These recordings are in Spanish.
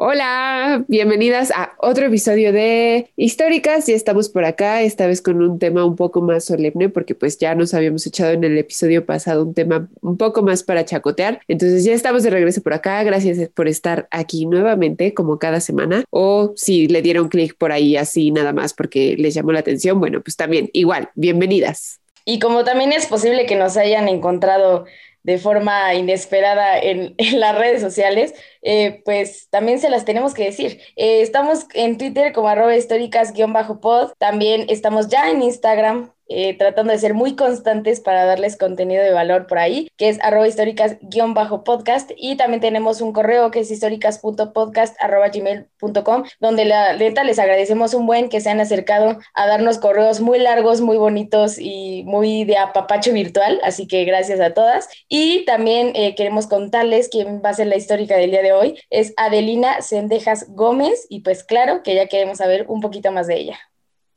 Hola, bienvenidas a otro episodio de Históricas. Ya estamos por acá, esta vez con un tema un poco más solemne, porque pues ya nos habíamos echado en el episodio pasado un tema un poco más para chacotear. Entonces ya estamos de regreso por acá. Gracias por estar aquí nuevamente, como cada semana. O si le dieron clic por ahí así nada más porque les llamó la atención, bueno, pues también igual, bienvenidas. Y como también es posible que nos hayan encontrado de forma inesperada en, las redes sociales, eh, pues también se las tenemos que decir. Eh, estamos en Twitter como arroba históricas-pod, también estamos ya en Instagram eh, tratando de ser muy constantes para darles contenido de valor por ahí, que es arroba históricas-podcast. Y también tenemos un correo que es históricas.podcast.gmail.com, donde la neta les agradecemos un buen que se han acercado a darnos correos muy largos, muy bonitos y muy de apapacho virtual. Así que gracias a todas. Y también eh, queremos contarles quién va a ser la histórica del día de hoy. Es Adelina Sendejas Gómez. Y pues claro que ya queremos saber un poquito más de ella.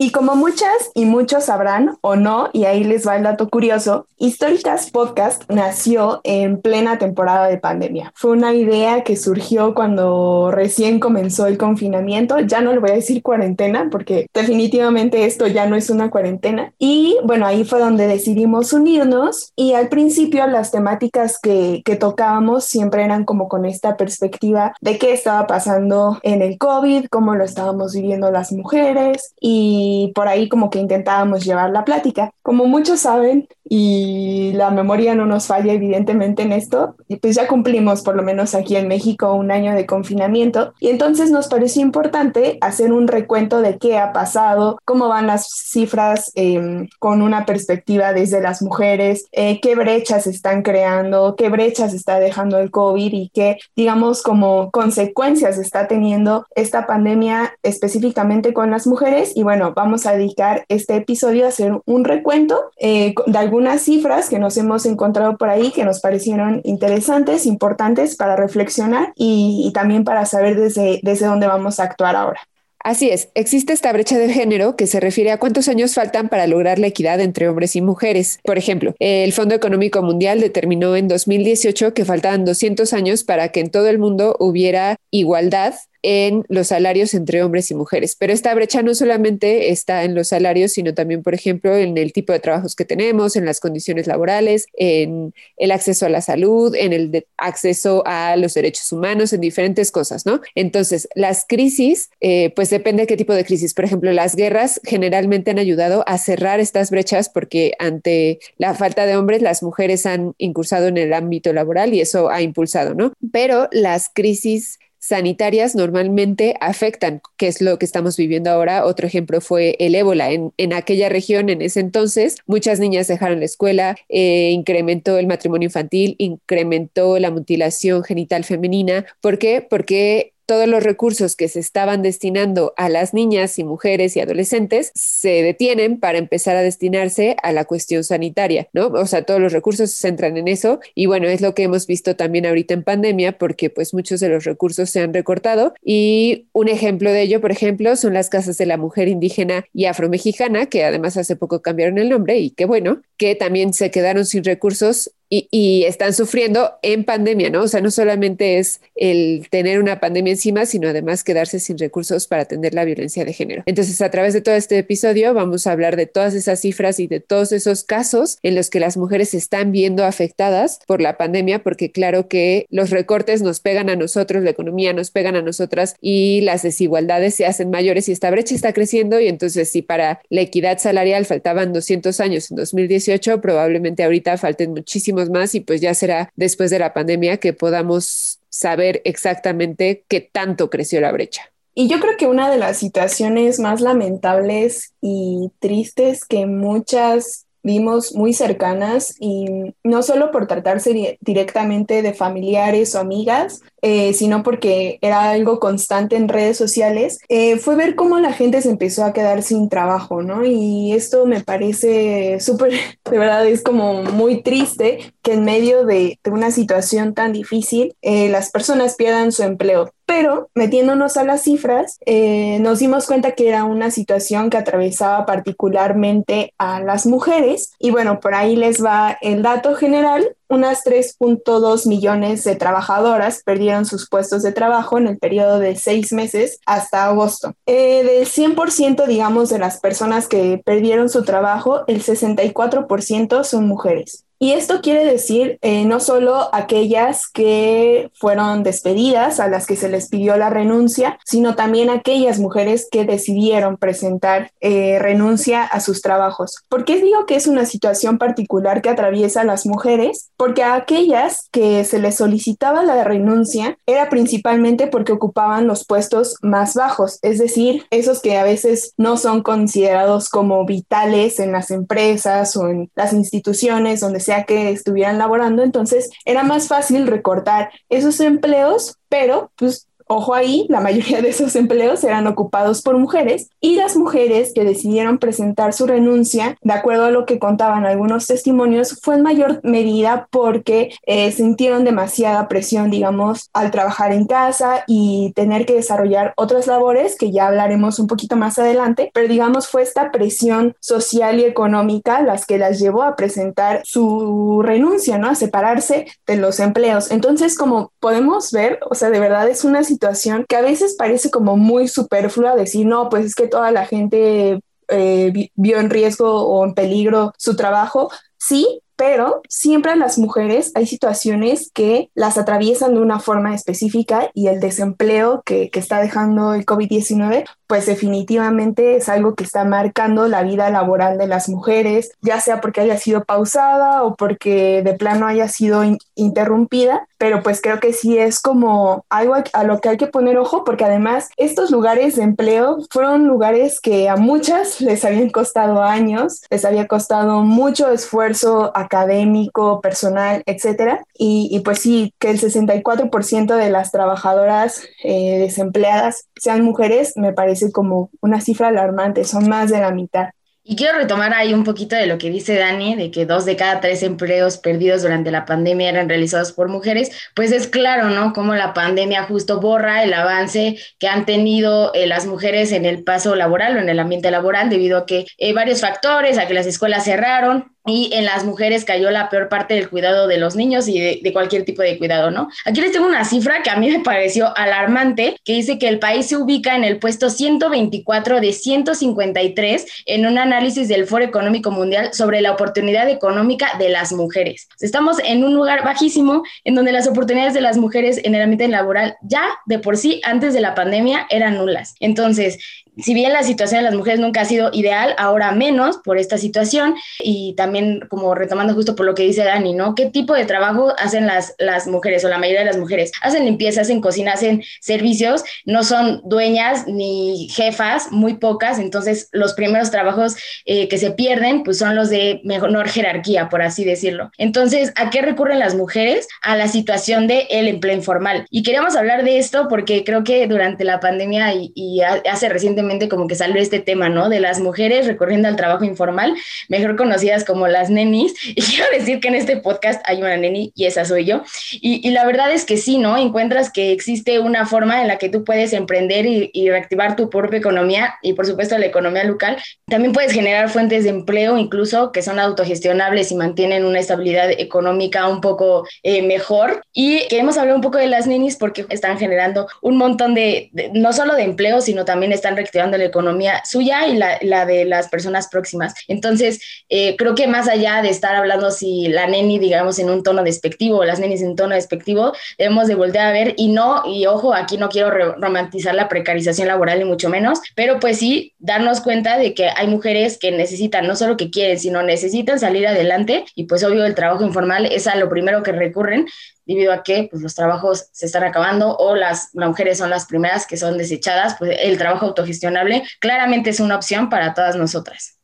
Y como muchas y muchos sabrán o no, y ahí les va el dato curioso, Históricas Podcast nació en plena temporada de pandemia. Fue una idea que surgió cuando recién comenzó el confinamiento. Ya no le voy a decir cuarentena porque definitivamente esto ya no es una cuarentena. Y bueno, ahí fue donde decidimos unirnos y al principio las temáticas que, que tocábamos siempre eran como con esta perspectiva de qué estaba pasando en el COVID, cómo lo estábamos viviendo las mujeres y y por ahí como que intentábamos llevar la plática. Como muchos saben, y la memoria no nos falla evidentemente en esto, y pues ya cumplimos por lo menos aquí en México un año de confinamiento y entonces nos pareció importante hacer un recuento de qué ha pasado, cómo van las cifras em, con una perspectiva desde las mujeres, eh, qué brechas están creando, qué brechas está dejando el COVID y qué, digamos, como consecuencias está teniendo esta pandemia específicamente con las mujeres y bueno, vamos a dedicar este episodio a hacer un recuento eh, de algunas cifras que nos hemos encontrado por ahí que nos parecieron interesantes, importantes para reflexionar y, también para saber desde, desde dónde vamos a actuar ahora. Así es, existe esta brecha de género que se refiere a cuántos años faltan para lograr la equidad entre hombres y mujeres. Por ejemplo, el Fondo Económico Mundial determinó en 2018 que faltaban 200 años para que en todo el mundo hubiera igualdad en los salarios entre hombres y mujeres. Pero esta brecha no solamente está en los salarios, sino también, por ejemplo, en el tipo de trabajos que tenemos, en las condiciones laborales, en el acceso a la salud, en el acceso a los derechos humanos, en diferentes cosas, ¿no? Entonces, las crisis, eh, pues depende de qué tipo de crisis. Por ejemplo, las guerras generalmente han ayudado a cerrar estas brechas porque ante la falta de hombres, las mujeres han incursado en el ámbito laboral y eso ha impulsado, ¿no? Pero las crisis sanitarias normalmente afectan, que es lo que estamos viviendo ahora. Otro ejemplo fue el ébola. En, aquella región, en ese entonces, muchas niñas dejaron la escuela, eh, incrementó el matrimonio infantil, incrementó la mutilación genital femenina. ¿Por qué? Porque todos los recursos que se estaban destinando a las niñas y mujeres y adolescentes se detienen para empezar a destinarse a la cuestión sanitaria, ¿no? O sea, todos los recursos se centran en eso y bueno, es lo que hemos visto también ahorita en pandemia porque pues muchos de los recursos se han recortado y un ejemplo de ello, por ejemplo, son las casas de la mujer indígena y afromexicana, que además hace poco cambiaron el nombre y qué bueno, que también se quedaron sin recursos y, están sufriendo en pandemia, ¿no? O sea, no solamente es el tener una pandemia encima, sino además quedarse sin recursos para atender la violencia de género. Entonces, a través de todo este episodio vamos a hablar de todas esas cifras y de todos esos casos en los que las mujeres se están viendo afectadas por la pandemia, porque claro que los recortes nos pegan a nosotros, la economía nos pegan a nosotras y las desigualdades se hacen mayores y esta brecha está creciendo y entonces si para la equidad salarial faltaban 200 años en 2018, probablemente ahorita falten muchísimos más y pues ya será después de la pandemia que podamos saber exactamente qué tanto creció la brecha. Y yo creo que una de las situaciones más lamentables y tristes que muchas vimos muy cercanas y no solo por tratarse directamente de familiares o amigas, eh, sino porque era algo constante en redes sociales, eh, fue ver cómo la gente se empezó a quedar sin trabajo, ¿no? Y esto me parece súper, de verdad es como muy triste que en medio de, una situación tan difícil eh, las personas pierdan su empleo. Pero metiéndonos a las cifras, nos dimos cuenta que era una situación que atravesaba particularmente a las mujeres. Y bueno, por ahí les va el dato general. Unas 3.2 millones de trabajadoras perdieron sus puestos de trabajo en el periodo de seis meses hasta agosto. Eh, del 100%, digamos, de las personas que perdieron su trabajo, el 64% son mujeres. Y esto quiere decir eh, no solo aquellas que fueron despedidas, a las que se les pidió la renuncia, sino también aquellas mujeres que decidieron presentar eh, renuncia a sus trabajos. ¿Por qué digo que es una situación particular que atraviesa a las mujeres? Porque a aquellas que se les solicitaba la renuncia era principalmente porque ocupaban los puestos más bajos, es decir, esos que a veces no son considerados como vitales en las empresas o en las instituciones donde se que estuvieran laborando, entonces era más fácil recortar esos empleos, pero pues Ojo ahí, la mayoría de esos empleos eran ocupados por mujeres y las mujeres que decidieron presentar su renuncia, de acuerdo a lo que contaban algunos testimonios, fue en mayor medida porque eh, sintieron demasiada presión, digamos, al trabajar en casa y tener que desarrollar otras labores que ya hablaremos un poquito más adelante, pero digamos fue esta presión social y económica las que las llevó a presentar su renuncia, ¿no? A separarse de los empleos. Entonces, como podemos ver, o sea, de verdad es una situación que a veces parece como muy superflua decir, no, pues es que toda la gente eh, vio en riesgo o en peligro su trabajo. Sí, pero siempre a las mujeres hay situaciones que las atraviesan de una forma específica y el desempleo que, que está dejando el COVID-19 pues definitivamente es algo que está marcando la vida laboral de las mujeres, ya sea porque haya sido pausada o porque de plano haya sido interrumpida, pero pues creo que sí es como algo a lo que hay que poner ojo porque además estos lugares de empleo fueron lugares que a muchas les habían costado años, les había costado mucho esfuerzo académico, personal, etcétera, y, pues sí, que el 64% de las trabajadoras eh, desempleadas sean mujeres, me parece como una cifra alarmante, son más de la mitad. Y quiero retomar ahí un poquito de lo que dice Dani, de que dos de cada tres empleos perdidos durante la pandemia eran realizados por mujeres, pues es claro, ¿no? Como la pandemia justo borra el avance que han tenido eh, las mujeres en el paso laboral o en el ambiente laboral debido a que eh, varios factores, a que las escuelas cerraron, y en las mujeres cayó la peor parte del cuidado de los niños y de, cualquier tipo de cuidado, ¿no? Aquí les tengo una cifra que a mí me pareció alarmante, que dice que el país se ubica en el puesto 124 de 153 en un análisis del Foro Económico Mundial sobre la oportunidad económica de las mujeres. Estamos en un lugar bajísimo en donde las oportunidades de las mujeres en el ambiente laboral ya de por sí antes de la pandemia eran nulas. Entonces, si bien la situación de las mujeres nunca ha sido ideal, ahora menos por esta situación y también como retomando justo por lo que dice Dani, ¿no? ¿Qué tipo de trabajo hacen las, las mujeres o la mayoría de las mujeres? Hacen limpieza, hacen cocina, hacen servicios, no son dueñas ni jefas, muy pocas, entonces los primeros trabajos eh, que se pierden pues son los de menor jerarquía, por así decirlo. Entonces, ¿a qué recurren las mujeres? A la situación del el empleo informal. Y queríamos hablar de esto porque creo que durante la pandemia y, y hace recientemente como que salió este tema, ¿no? De las mujeres recorriendo al trabajo informal, mejor conocidas como las nenis. Y quiero decir que en este podcast hay una neni y esa soy yo. Y, la verdad es que sí, ¿no? Encuentras que existe una forma en la que tú puedes emprender y, y reactivar tu propia economía y por supuesto la economía local. También puedes generar fuentes de empleo incluso que son autogestionables y mantienen una estabilidad económica un poco eh, mejor. Y queremos hablar un poco de las nenis porque están generando un montón de, de no solo de empleo, sino también están activando la economía suya y la, la de las personas próximas. Entonces, eh, creo que más allá de estar hablando si la neni, digamos, en un tono despectivo o las nenis en tono despectivo, debemos de volver a ver y no, y ojo, aquí no quiero romantizar la precarización laboral ni mucho menos, pero pues sí darnos cuenta de que hay mujeres que necesitan, no solo que quieren, sino necesitan salir adelante y pues obvio el trabajo informal es a lo primero que recurren debido a que pues, los trabajos se están acabando o las, mujeres son las primeras que son desechadas, pues el trabajo autogestionable claramente es una opción para todas nosotras.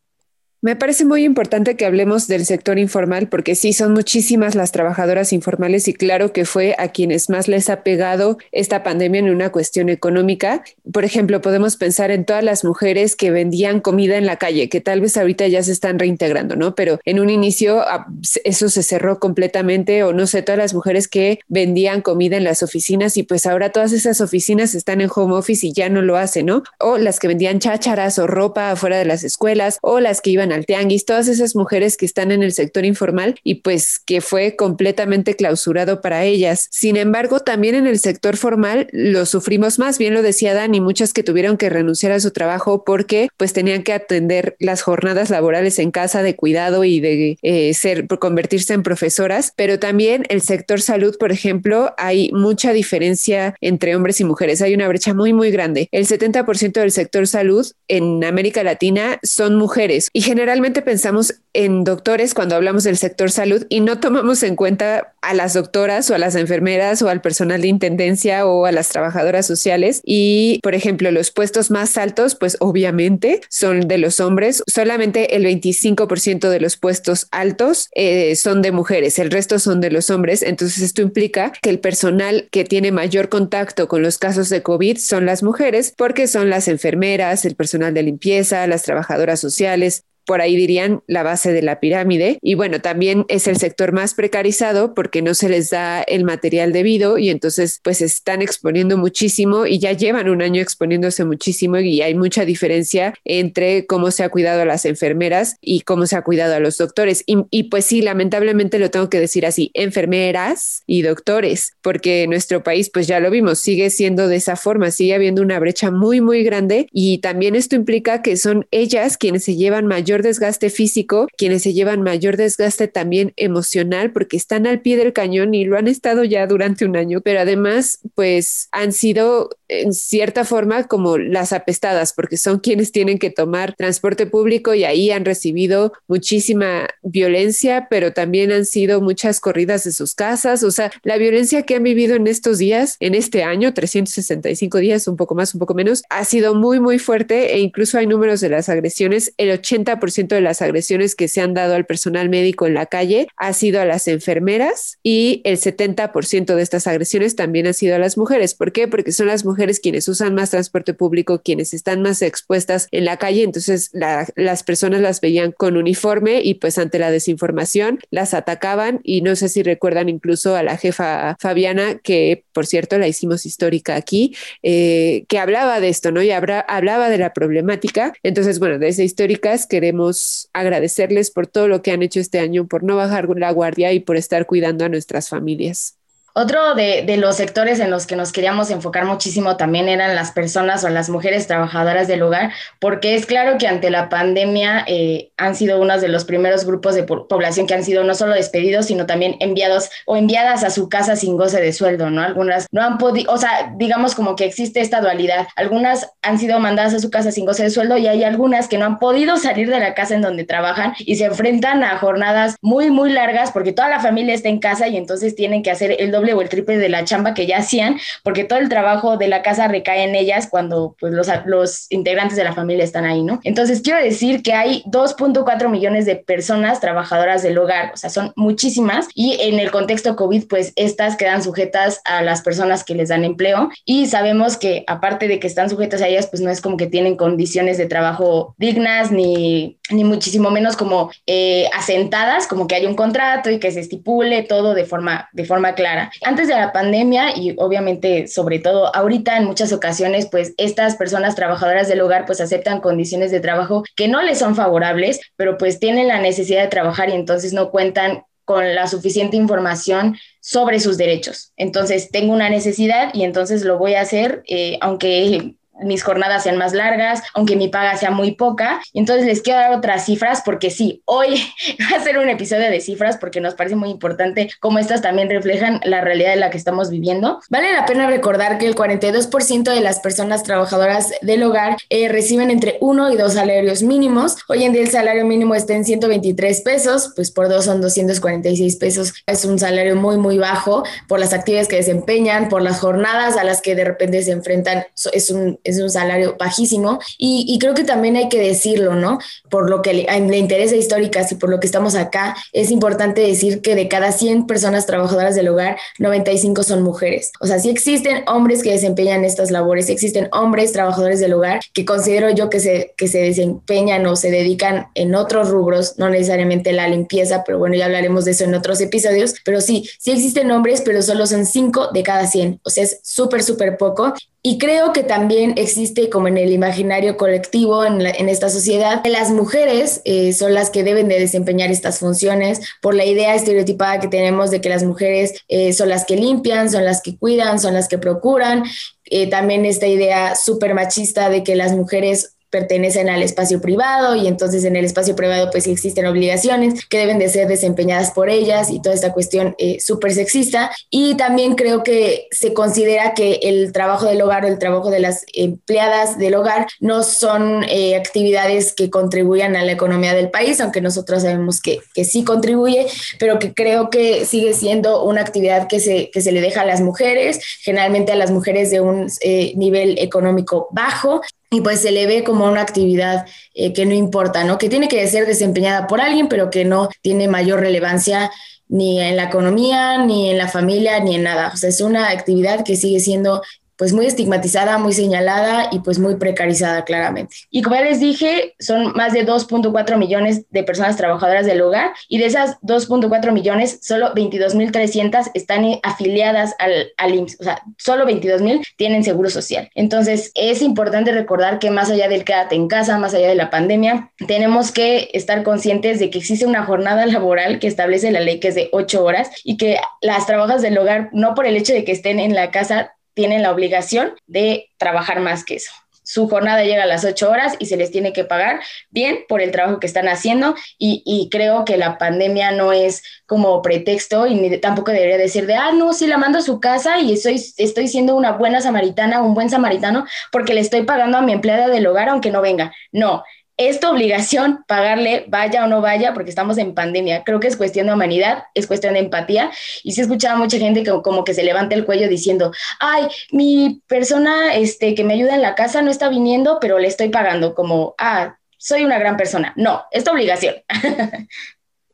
Me parece muy importante que hablemos del sector informal porque sí son muchísimas las trabajadoras informales y claro que fue a quienes más les ha pegado esta pandemia en una cuestión económica. Por ejemplo, podemos pensar en todas las mujeres que vendían comida en la calle, que tal vez ahorita ya se están reintegrando, ¿no? Pero en un inicio ah, eso se cerró completamente o no sé, todas las mujeres que vendían comida en las oficinas y pues ahora todas esas oficinas están en home office y ya no lo hacen, ¿no? O las que vendían chácharas o ropa afuera de las escuelas o las que iban a al tianguis, todas esas mujeres que están en el sector informal y pues que fue completamente clausurado para ellas. Sin embargo, también en el sector formal lo sufrimos más, bien lo decía Dani, muchas que tuvieron que renunciar a su trabajo porque pues tenían que atender las jornadas laborales en casa de cuidado y de eh, ser, convertirse en profesoras, pero también el sector salud, por ejemplo, hay mucha diferencia entre hombres y mujeres, hay una brecha muy, muy grande. El 70% del sector salud en América Latina son mujeres y generalmente pensamos en doctores cuando hablamos del sector salud y no tomamos en cuenta a las doctoras o a las enfermeras o al personal de intendencia o a las trabajadoras sociales. Y, por ejemplo, los puestos más altos, pues obviamente son de los hombres. Solamente el 25% de los puestos altos eh, son de mujeres, el resto son de los hombres. Entonces, esto implica que el personal que tiene mayor contacto con los casos de COVID son las mujeres porque son las enfermeras, el personal de limpieza, las trabajadoras sociales, por ahí dirían la base de la pirámide. Y bueno, también es el sector más precarizado porque no se les da el material debido y entonces pues están exponiendo muchísimo y ya llevan un año exponiéndose muchísimo y hay mucha diferencia entre cómo se ha cuidado a las enfermeras y cómo se ha cuidado a los doctores. Y, pues sí, lamentablemente lo tengo que decir así, enfermeras y doctores, porque nuestro país pues ya lo vimos, sigue siendo de esa forma, sigue habiendo una brecha muy, muy grande y también esto implica que son ellas quienes se llevan mayor desgaste físico, quienes se llevan mayor desgaste también emocional porque están al pie del cañón y lo han estado ya durante un año, pero además pues han sido en cierta forma como las apestadas porque son quienes tienen que tomar transporte público y ahí han recibido muchísima violencia, pero también han sido muchas corridas de sus casas, o sea, la violencia que han vivido en estos días, en este año, 365 días, un poco más, un poco menos, ha sido muy, muy fuerte e incluso hay números de las agresiones, el 80% de las agresiones que se han dado al personal médico en la calle ha sido a las enfermeras y el 70% de estas agresiones también han sido a las mujeres. ¿Por qué? Porque son las mujeres quienes usan más transporte público, quienes están más expuestas en la calle, entonces las personas las veían con uniforme y pues ante la desinformación las atacaban y no sé si recuerdan incluso a la jefa Fabiana, que por cierto la hicimos histórica aquí, eh, que hablaba de esto, ¿no? Y hablaba de la problemática. Entonces, bueno, desde históricas queremos agradecerles por todo lo que han hecho este año, por no bajar la guardia y por estar cuidando a nuestras familias. Otro de, los sectores en los que nos queríamos enfocar muchísimo también eran las personas o las mujeres trabajadoras del hogar, porque es claro que ante la pandemia eh, han sido uno de los primeros grupos de población que han sido no solo despedidos, sino también enviados o enviadas a su casa sin goce de sueldo, ¿no? Algunas no han podido, o sea, digamos como que existe esta dualidad. Algunas han sido mandadas a su casa sin goce de sueldo y hay algunas que no han podido salir de la casa en donde trabajan y se enfrentan a jornadas muy, muy largas porque toda la familia está en casa y entonces tienen que hacer el doble o el triple de la chamba que ya hacían, porque todo el trabajo de la casa recae en ellas cuando pues, los, los integrantes de la familia están ahí, ¿no? Entonces, quiero decir que hay 2.4 millones de personas trabajadoras del hogar, o sea, son muchísimas, y en el contexto COVID, pues estas quedan sujetas a las personas que les dan empleo, y sabemos que aparte de que están sujetas a ellas, pues no es como que tienen condiciones de trabajo dignas, ni, ni muchísimo menos como eh, asentadas, como que hay un contrato y que se estipule todo de forma, de forma clara. Antes de la pandemia y obviamente sobre todo ahorita en muchas ocasiones pues estas personas trabajadoras del hogar pues aceptan condiciones de trabajo que no les son favorables, pero pues tienen la necesidad de trabajar y entonces no cuentan con la suficiente información sobre sus derechos. Entonces, tengo una necesidad y entonces lo voy a hacer, eh, aunque mis jornadas sean más largas, aunque mi paga sea muy poca. entonces les quiero dar otras cifras porque sí, hoy va a ser un episodio de cifras porque nos parece muy importante cómo estas también reflejan la realidad en la que estamos viviendo. Vale la pena recordar que el 42% de las personas trabajadoras del hogar eh, reciben entre uno y dos salarios mínimos. Hoy en día el salario mínimo está en 123 pesos, pues por dos son 246 pesos. Es un salario muy, muy bajo por las actividades que desempeñan, por las jornadas a las que de repente se enfrentan. Es un es un salario bajísimo y, creo que también hay que decirlo, ¿no? Por lo que le, interesa históricas y por lo que estamos acá, es importante decir que de cada 100 personas trabajadoras del hogar, 95 son mujeres. O sea, sí existen hombres que desempeñan estas labores, existen hombres trabajadores del hogar que considero yo que se, que se desempeñan o se dedican en otros rubros, no necesariamente la limpieza, pero bueno, ya hablaremos de eso en otros episodios, pero sí, sí existen hombres, pero solo son 5 de cada 100, o sea, es súper, súper poco. Y creo que también existe como en el imaginario colectivo en, esta sociedad, que las mujeres eh, son las que deben de desempeñar estas funciones por la idea estereotipada que tenemos de que las mujeres eh, son las que limpian, son las que cuidan, son las que procuran. Eh, también esta idea súper machista de que las mujeres pertenecen al espacio privado y entonces en el espacio privado pues existen obligaciones que deben de ser desempeñadas por ellas y toda esta cuestión eh, súper sexista. Y también creo que se considera que el trabajo del hogar o el trabajo de las empleadas del hogar no son eh, actividades que contribuyan a la economía del país, aunque nosotros sabemos que, que, sí contribuye, pero que creo que sigue siendo una actividad que se, que se le deja a las mujeres, generalmente a las mujeres de un eh, nivel económico bajo y pues se le ve como una actividad eh, que no importa, ¿no? Que tiene que ser desempeñada por alguien, pero que no tiene mayor relevancia ni en la economía, ni en la familia, ni en nada. O sea, es una actividad que sigue siendo pues muy estigmatizada, muy señalada y pues muy precarizada claramente. Y como ya les dije, son más de 2.4 millones de personas trabajadoras del hogar y de esas 2.4 millones, solo 22.300 están afiliadas al, al IMSS, o sea, solo 22.000 tienen seguro social. Entonces, es importante recordar que más allá del quédate en casa, más allá de la pandemia, tenemos que estar conscientes de que existe una jornada laboral que establece la ley que es de 8 horas y que las trabajadoras del hogar, no por el hecho de que estén en la casa, tienen la obligación de trabajar más que eso. Su jornada llega a las ocho horas y se les tiene que pagar bien por el trabajo que están haciendo y, creo que la pandemia no es como pretexto y ni tampoco debería decir de, ah, no, sí la mando a su casa y estoy siendo una buena samaritana, un buen samaritano porque le estoy pagando a mi empleada del hogar aunque no venga. No, es tu obligación pagarle, vaya o no vaya, porque estamos en pandemia. Creo que es cuestión de humanidad, es cuestión de empatía. Y sí escuchaba mucha gente que como que se levanta el cuello diciendo, ay, mi persona este, que me ayuda en la casa no está viniendo, pero le estoy pagando, como, ah, soy una gran persona. No, es tu obligación.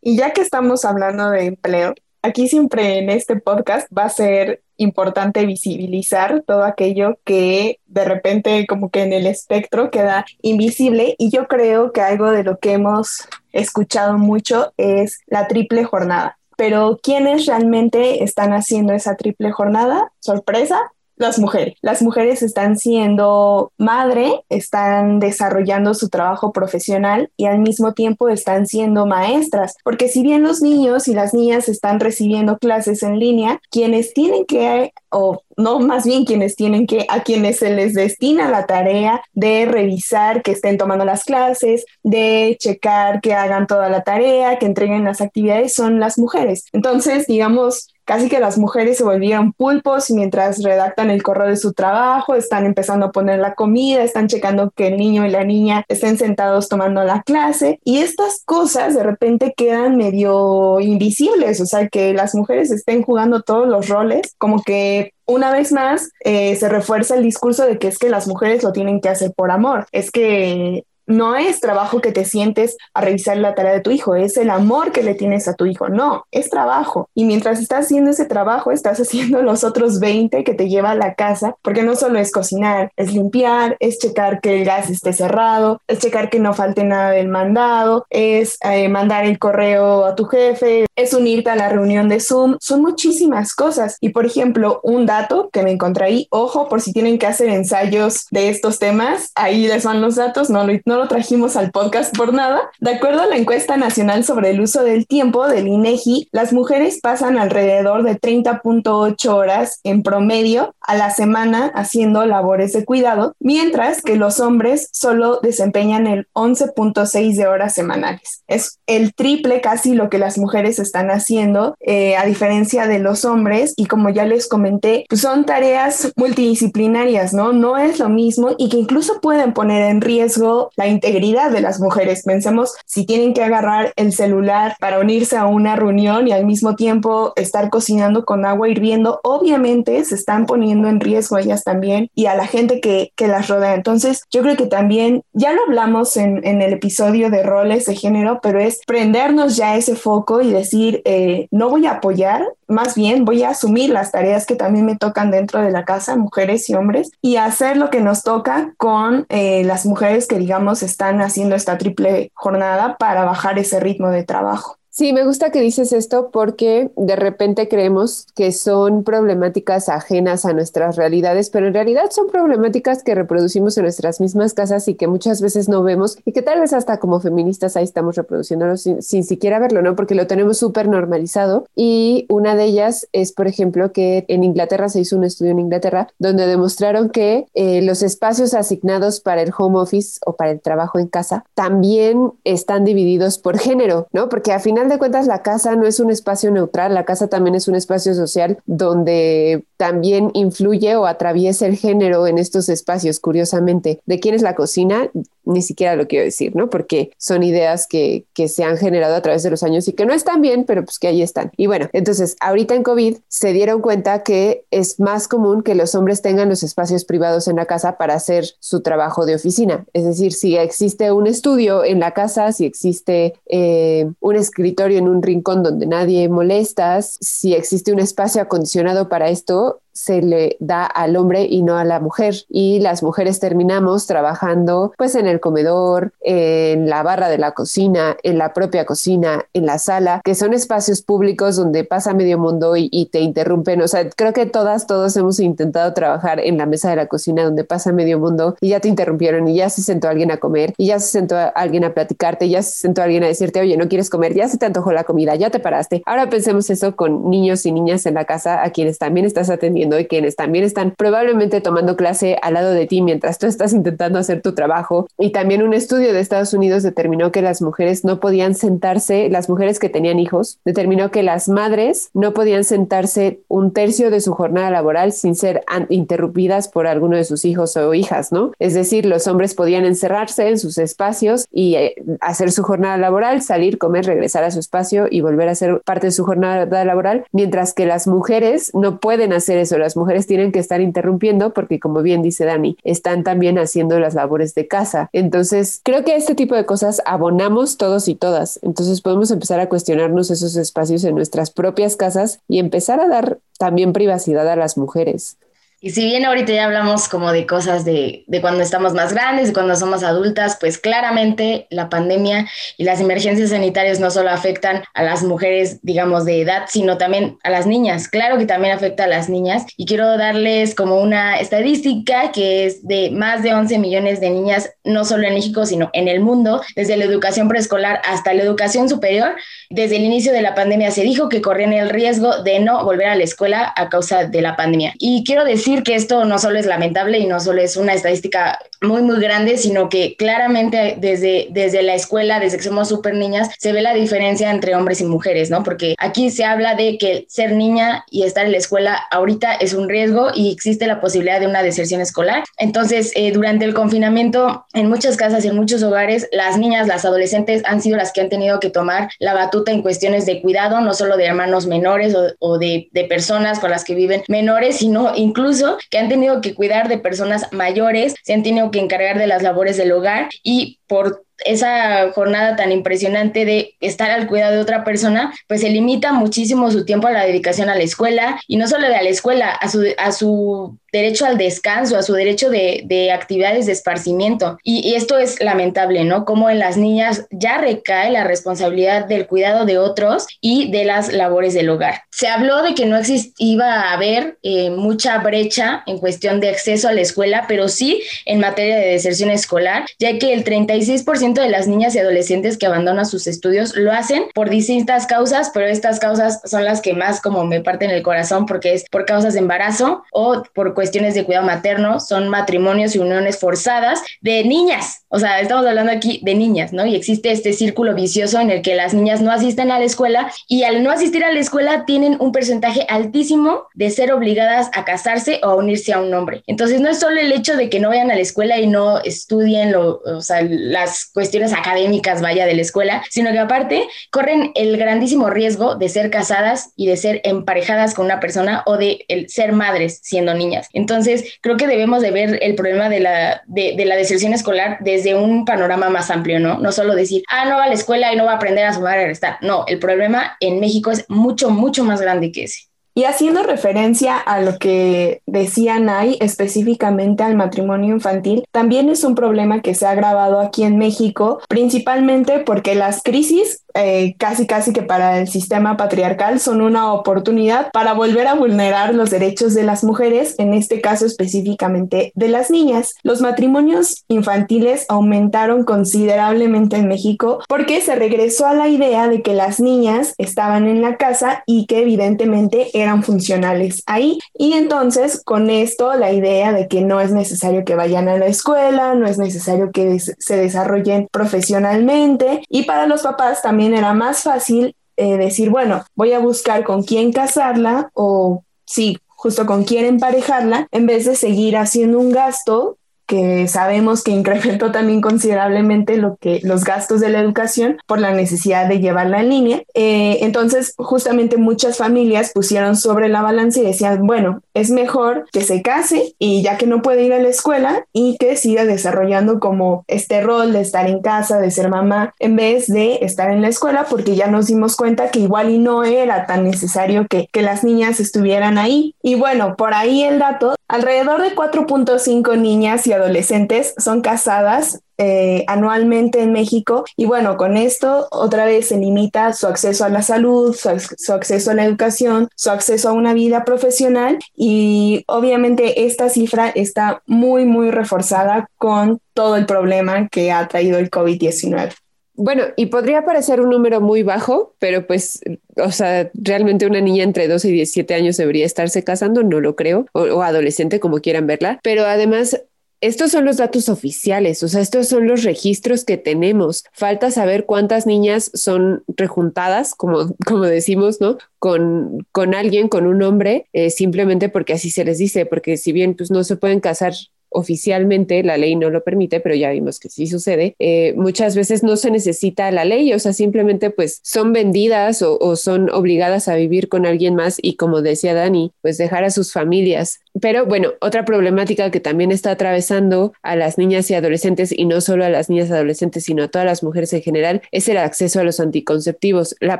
y ya que estamos hablando de empleo, aquí siempre en este podcast va a ser importante visibilizar todo aquello que de repente como que en el espectro queda invisible y yo creo que algo de lo que hemos escuchado mucho es la triple jornada. Pero ¿quiénes realmente están haciendo esa triple jornada? Sorpresa, las mujeres. Las mujeres están siendo madre, están desarrollando su trabajo profesional y al mismo tiempo están siendo maestras, porque si bien los niños y las niñas están recibiendo clases en línea, quienes tienen que, o no, más bien quienes tienen que, a quienes se les destina la tarea de revisar que estén tomando las clases, de checar que hagan toda la tarea, que entreguen las actividades, son las mujeres. Entonces, digamos, casi que las mujeres se volvieron pulpos mientras redactan el correo de su trabajo, están empezando a poner la comida, están checando que el niño y la niña estén sentados tomando la clase. Y estas cosas de repente quedan medio invisibles, o sea, que las mujeres estén jugando todos los roles, como que una vez más eh, se refuerza el discurso de que es que las mujeres lo tienen que hacer por amor, es que no es trabajo que te sientes a revisar la tarea de tu hijo, es el amor que le tienes a tu hijo. No, es trabajo. Y mientras estás haciendo ese trabajo, estás haciendo los otros 20 que te lleva a la casa, porque no solo es cocinar, es limpiar, es checar que el gas esté cerrado, es checar que no falte nada del mandado, es eh, mandar el correo a tu jefe, es unirte a la reunión de Zoom. Son muchísimas cosas. Y por ejemplo, un dato que me encontré ahí, ojo, por si tienen que hacer ensayos de estos temas, ahí les van los datos, no lo no lo trajimos al podcast por nada. De acuerdo a la encuesta nacional sobre el uso del tiempo del INEGI, las mujeres pasan alrededor de 30.8 horas en promedio a la semana haciendo labores de cuidado, mientras que los hombres solo desempeñan el 11.6 de horas semanales. Es el triple casi lo que las mujeres están haciendo, eh, a diferencia de los hombres. Y como ya les comenté, pues son tareas multidisciplinarias, ¿no? No es lo mismo y que incluso pueden poner en riesgo la integridad de las mujeres. Pensemos si tienen que agarrar el celular para unirse a una reunión y al mismo tiempo estar cocinando con agua hirviendo, obviamente se están poniendo en riesgo ellas también y a la gente que, que las rodea. Entonces, yo creo que también, ya lo hablamos en, en el episodio de roles de género, pero es prendernos ya ese foco y decir, eh, no voy a apoyar, más bien voy a asumir las tareas que también me tocan dentro de la casa, mujeres y hombres, y hacer lo que nos toca con eh, las mujeres que, digamos, están haciendo esta triple jornada para bajar ese ritmo de trabajo. Sí, me gusta que dices esto porque de repente creemos que son problemáticas ajenas a nuestras realidades, pero en realidad son problemáticas que reproducimos en nuestras mismas casas y que muchas veces no vemos y que tal vez hasta como feministas ahí estamos reproduciéndolo sin, siquiera verlo, ¿no? Porque lo tenemos súper normalizado y una de ellas es, por ejemplo, que en Inglaterra se hizo un estudio en Inglaterra donde demostraron que eh, los espacios asignados para el home office o para el trabajo en casa también están divididos por género, ¿no? Porque al final de cuentas la casa no es un espacio neutral, la casa también es un espacio social donde también influye o atraviesa el género en estos espacios, curiosamente. ¿De quién es la cocina? Ni siquiera lo quiero decir, ¿no? Porque son ideas que, que se han generado a través de los años y que no están bien, pero pues que ahí están. Y bueno, entonces ahorita en COVID se dieron cuenta que es más común que los hombres tengan los espacios privados en la casa para hacer su trabajo de oficina. Es decir, si existe un estudio en la casa, si existe eh, un escritorio, en un rincón donde nadie molestas, si existe un espacio acondicionado para esto, se le da al hombre y no a la mujer. Y las mujeres terminamos trabajando pues en el comedor, en la barra de la cocina, en la propia cocina, en la sala, que son espacios públicos donde pasa medio mundo y, te interrumpen. O sea, creo que todas, todos hemos intentado trabajar en la mesa de la cocina donde pasa medio mundo y ya te interrumpieron y ya se sentó alguien a comer y ya se sentó alguien a platicarte, y ya se sentó alguien a decirte, oye, no quieres comer, ya se te antojó la comida, ya te paraste. Ahora pensemos eso con niños y niñas en la casa a quienes también estás atendiendo y quienes también están probablemente tomando clase al lado de ti mientras tú estás intentando hacer tu trabajo. Y también un estudio de Estados Unidos determinó que las mujeres no podían sentarse, las mujeres que tenían hijos, determinó que las madres no podían sentarse un tercio de su jornada laboral sin ser interrumpidas por alguno de sus hijos o hijas, ¿no? Es decir, los hombres podían encerrarse en sus espacios y eh, hacer su jornada laboral, salir, comer, regresar a su espacio y volver a ser parte de su jornada laboral, mientras que las mujeres no pueden hacer eso las mujeres tienen que estar interrumpiendo porque, como bien dice Dani, están también haciendo las labores de casa. Entonces, creo que este tipo de cosas abonamos todos y todas. Entonces, podemos empezar a cuestionarnos esos espacios en nuestras propias casas y empezar a dar también privacidad a las mujeres. Y si bien ahorita ya hablamos como de cosas de, de, cuando estamos más grandes, de cuando somos adultas, pues claramente la pandemia y las emergencias sanitarias no solo afectan a las mujeres, digamos, de edad, sino también a las niñas. Claro que también afecta a las niñas. Y quiero darles como una estadística que es de más de 11 millones de niñas, no solo en México, sino en el mundo, desde la educación preescolar hasta la educación superior. Desde el inicio de la pandemia se dijo que corrían el riesgo de no volver a la escuela a causa de la pandemia. Y quiero decir que esto no solo es lamentable y no solo es una estadística muy, muy grande, sino que claramente desde, desde la escuela, desde que somos súper niñas, se ve la diferencia entre hombres y mujeres, ¿no? Porque aquí se habla de que ser niña y estar en la escuela ahorita es un riesgo y existe la posibilidad de una deserción escolar. Entonces, eh, durante el confinamiento, en muchas casas y en muchos hogares, las niñas, las adolescentes han sido las que han tenido que tomar la batuta en cuestiones de cuidado, no solo de hermanos menores o, o de, de personas con las que viven menores, sino incluso que han tenido que cuidar de personas mayores, se han tenido que encargar de las labores del hogar y por esa jornada tan impresionante de estar al cuidado de otra persona, pues se limita muchísimo su tiempo a la dedicación a la escuela y no solo de a la escuela, a su, a su derecho al descanso, a su derecho de, de actividades de esparcimiento. Y, y, esto es lamentable, ¿no? Como en las niñas ya recae la responsabilidad del cuidado de otros y de las labores del hogar. Se habló de que no iba a haber eh, mucha brecha en cuestión de acceso a la escuela, pero sí en materia de deserción escolar, ya que el 36% de las niñas y adolescentes que abandonan sus estudios lo hacen por distintas causas, pero estas causas son las que más como me parten el corazón porque es por causas de embarazo o por cuestiones de cuidado materno, son matrimonios y uniones forzadas de niñas. O sea, estamos hablando aquí de niñas, ¿no? Y existe este círculo vicioso en el que las niñas no asisten a la escuela y al no asistir a la escuela tienen un porcentaje altísimo de ser obligadas a casarse o a unirse a un hombre. Entonces, no es solo el hecho de que no vayan a la escuela y no estudien o sea, las cuestiones académicas, vaya, de la escuela, sino que aparte corren el grandísimo riesgo de ser casadas y de ser emparejadas con una persona o de ser madres siendo niñas. Entonces, creo que debemos de ver el problema de la, de, de la deserción escolar desde un panorama más amplio, ¿no? No solo decir, ah, no va a la escuela y no va a aprender a sumar y a restar. No, el problema en México es mucho, mucho más grande que ese. Y haciendo referencia a lo que decía Nay, específicamente al matrimonio infantil, también es un problema que se ha agravado aquí en México, principalmente porque las crisis eh, casi casi que para el sistema patriarcal son una oportunidad para volver a vulnerar los derechos de las mujeres, en este caso específicamente de las niñas. Los matrimonios infantiles aumentaron considerablemente en México porque se regresó a la idea de que las niñas estaban en la casa y que evidentemente eran funcionales ahí. Y entonces con esto la idea de que no es necesario que vayan a la escuela, no es necesario que se desarrollen profesionalmente y para los papás también era más fácil eh, decir, bueno, voy a buscar con quién casarla o sí, justo con quién emparejarla, en vez de seguir haciendo un gasto que sabemos que incrementó también considerablemente lo que los gastos de la educación por la necesidad de llevarla en línea. Eh, entonces, justamente muchas familias pusieron sobre la balanza y decían, bueno, es mejor que se case y ya que no puede ir a la escuela y que siga desarrollando como este rol de estar en casa, de ser mamá, en vez de estar en la escuela, porque ya nos dimos cuenta que igual y no era tan necesario que, que las niñas estuvieran ahí. Y bueno, por ahí el dato, alrededor de 4.5 niñas y adolescentes son casadas eh, anualmente en México. Y bueno, con esto otra vez se limita su acceso a la salud, su, su, acceso a la educación, su acceso a una vida profesional. Y obviamente esta cifra está muy, muy reforzada con todo el problema que ha traído el COVID-19. Bueno, y podría parecer un número muy bajo, pero pues, o sea, realmente una niña entre 12 y 17 años debería estarse casando, no lo creo, o, o adolescente, como quieran verla, pero además estos son los datos oficiales, o sea, estos son los registros que tenemos. Falta saber cuántas niñas son rejuntadas, como, como decimos, ¿no? Con, con alguien, con un hombre, eh, simplemente porque así se les dice, porque si bien pues no se pueden casar oficialmente la ley no lo permite, pero ya vimos que sí sucede, eh, muchas veces no se necesita la ley, o sea, simplemente pues son vendidas o, o, son obligadas a vivir con alguien más y como decía Dani, pues dejar a sus familias. Pero bueno, otra problemática que también está atravesando a las niñas y adolescentes y no solo a las niñas adolescentes, sino a todas las mujeres en general, es el acceso a los anticonceptivos. La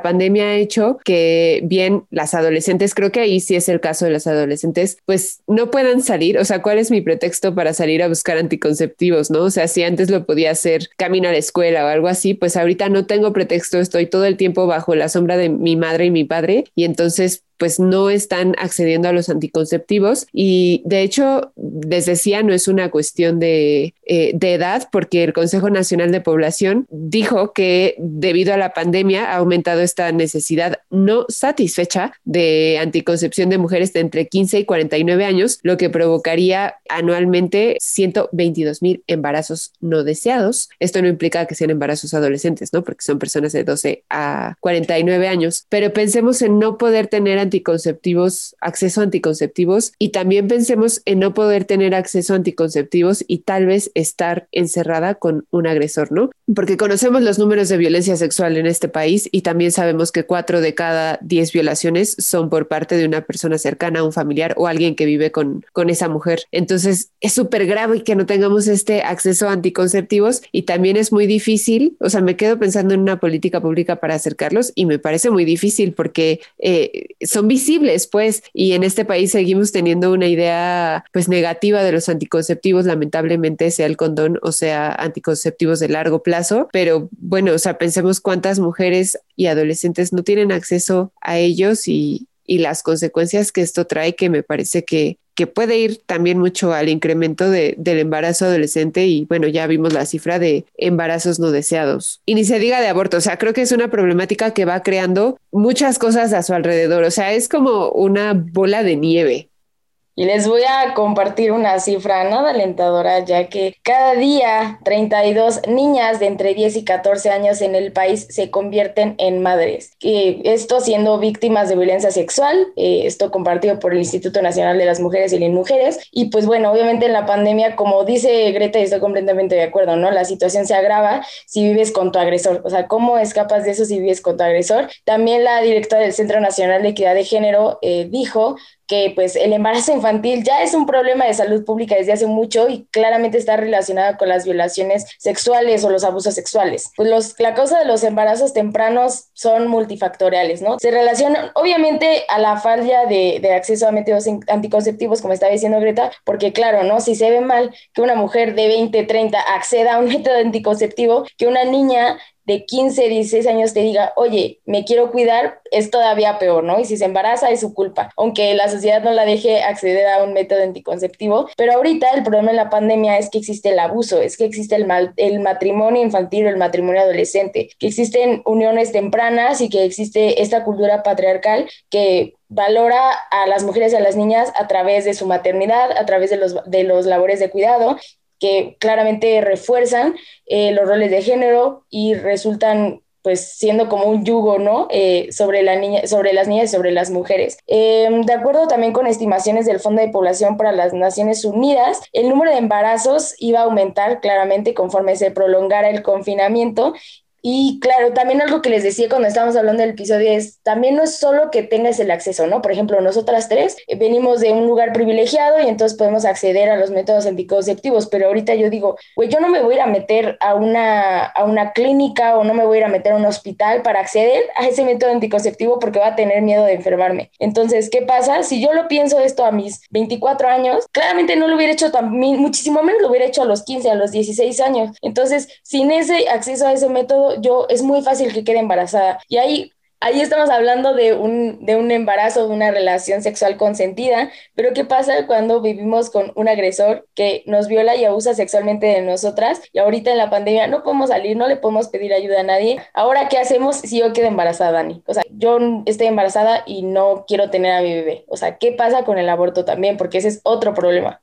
pandemia ha hecho que bien las adolescentes, creo que ahí sí es el caso de las adolescentes, pues no puedan salir, o sea, ¿cuál es mi pretexto para para salir a buscar anticonceptivos, ¿no? O sea, si antes lo podía hacer camino a la escuela o algo así, pues ahorita no tengo pretexto, estoy todo el tiempo bajo la sombra de mi madre y mi padre y entonces pues no están accediendo a los anticonceptivos y de hecho les decía no es una cuestión de, eh, de, edad porque el Consejo Nacional de Población dijo que debido a la pandemia ha aumentado esta necesidad no satisfecha de anticoncepción de mujeres de entre 15 y 49 años, lo que provocaría anualmente 122 mil embarazos no deseados. Esto no implica que sean embarazos adolescentes, ¿no? Porque son personas de 12 a 49 años, pero pensemos en no poder tener anticonceptivos, acceso a anticonceptivos y también pensemos en no poder tener acceso a anticonceptivos y tal vez estar encerrada con un agresor, ¿no? Porque conocemos los números de violencia sexual en este país y también sabemos que cuatro de cada diez violaciones son por parte de una persona cercana, un familiar o alguien que vive con, con esa mujer. Entonces es súper grave que no tengamos este acceso a anticonceptivos y también es muy difícil, o sea, me quedo pensando en una política pública para acercarlos y me parece muy difícil porque eh, son visibles, pues, y en este país seguimos teniendo una idea, pues, negativa de los anticonceptivos, lamentablemente, sea el condón o sea anticonceptivos de largo plazo, pero bueno, o sea, pensemos cuántas mujeres y adolescentes no tienen acceso a ellos y, y las consecuencias que esto trae, que me parece que, que puede ir también mucho al incremento de, del embarazo adolescente y bueno, ya vimos la cifra de embarazos no deseados. Y ni se diga de aborto, o sea, creo que es una problemática que va creando muchas cosas a su alrededor, o sea, es como una bola de nieve. Y les voy a compartir una cifra nada alentadora, ya que cada día 32 niñas de entre 10 y 14 años en el país se convierten en madres. Esto siendo víctimas de violencia sexual, eh, esto compartido por el Instituto Nacional de las Mujeres y las Mujeres. Y pues bueno, obviamente en la pandemia, como dice Greta, y estoy completamente de acuerdo, ¿no? La situación se agrava si vives con tu agresor. O sea, ¿cómo escapas de eso si vives con tu agresor? También la directora del Centro Nacional de Equidad de Género eh, dijo que pues el embarazo infantil ya es un problema de salud pública desde hace mucho y claramente está relacionado con las violaciones sexuales o los abusos sexuales. Pues los, la causa de los embarazos tempranos son multifactoriales, ¿no? Se relacionan obviamente a la falla de, de acceso a métodos anticonceptivos, como estaba diciendo Greta, porque claro, ¿no? Si se ve mal que una mujer de 20, 30 acceda a un método anticonceptivo, que una niña de 15, 16 años te diga, oye, me quiero cuidar, es todavía peor, ¿no? Y si se embaraza es su culpa, aunque la sociedad no la deje acceder a un método anticonceptivo. Pero ahorita el problema en la pandemia es que existe el abuso, es que existe el, mal, el matrimonio infantil o el matrimonio adolescente, que existen uniones tempranas y que existe esta cultura patriarcal que valora a las mujeres y a las niñas a través de su maternidad, a través de los, de los labores de cuidado que claramente refuerzan eh, los roles de género y resultan pues siendo como un yugo, ¿no? Eh, sobre, la niña, sobre las niñas y sobre las mujeres. Em, de acuerdo también con estimaciones del Fondo de Población para las Naciones Unidas, el número de embarazos iba a aumentar claramente conforme se prolongara el confinamiento y claro, también algo que les decía cuando estábamos hablando del episodio es, también no es solo que tengas el acceso, ¿no? Por ejemplo, nosotras tres eh, venimos de un lugar privilegiado y entonces podemos acceder a los métodos anticonceptivos, pero ahorita yo digo, güey, yo no me voy a ir a meter a una, a una clínica o no me voy a ir a meter a un hospital para acceder a ese método anticonceptivo porque va a tener miedo de enfermarme. Entonces, ¿qué pasa? Si yo lo pienso esto a mis 24 años, claramente no lo hubiera hecho tan, muchísimo menos lo hubiera hecho a los 15, a los 16 años. Entonces, sin ese acceso a ese método, yo es muy fácil que quede embarazada. Y ahí ahí estamos hablando de un, de un embarazo, de una relación sexual consentida, pero ¿qué pasa cuando vivimos con un agresor que nos viola y abusa sexualmente de nosotras? Y ahorita en la pandemia no podemos salir, no le podemos pedir ayuda a nadie. Ahora, ¿qué hacemos si yo quedo embarazada, Dani? O sea, yo estoy embarazada y no quiero tener a mi bebé. O sea, ¿qué pasa con el aborto también? Porque ese es otro problema.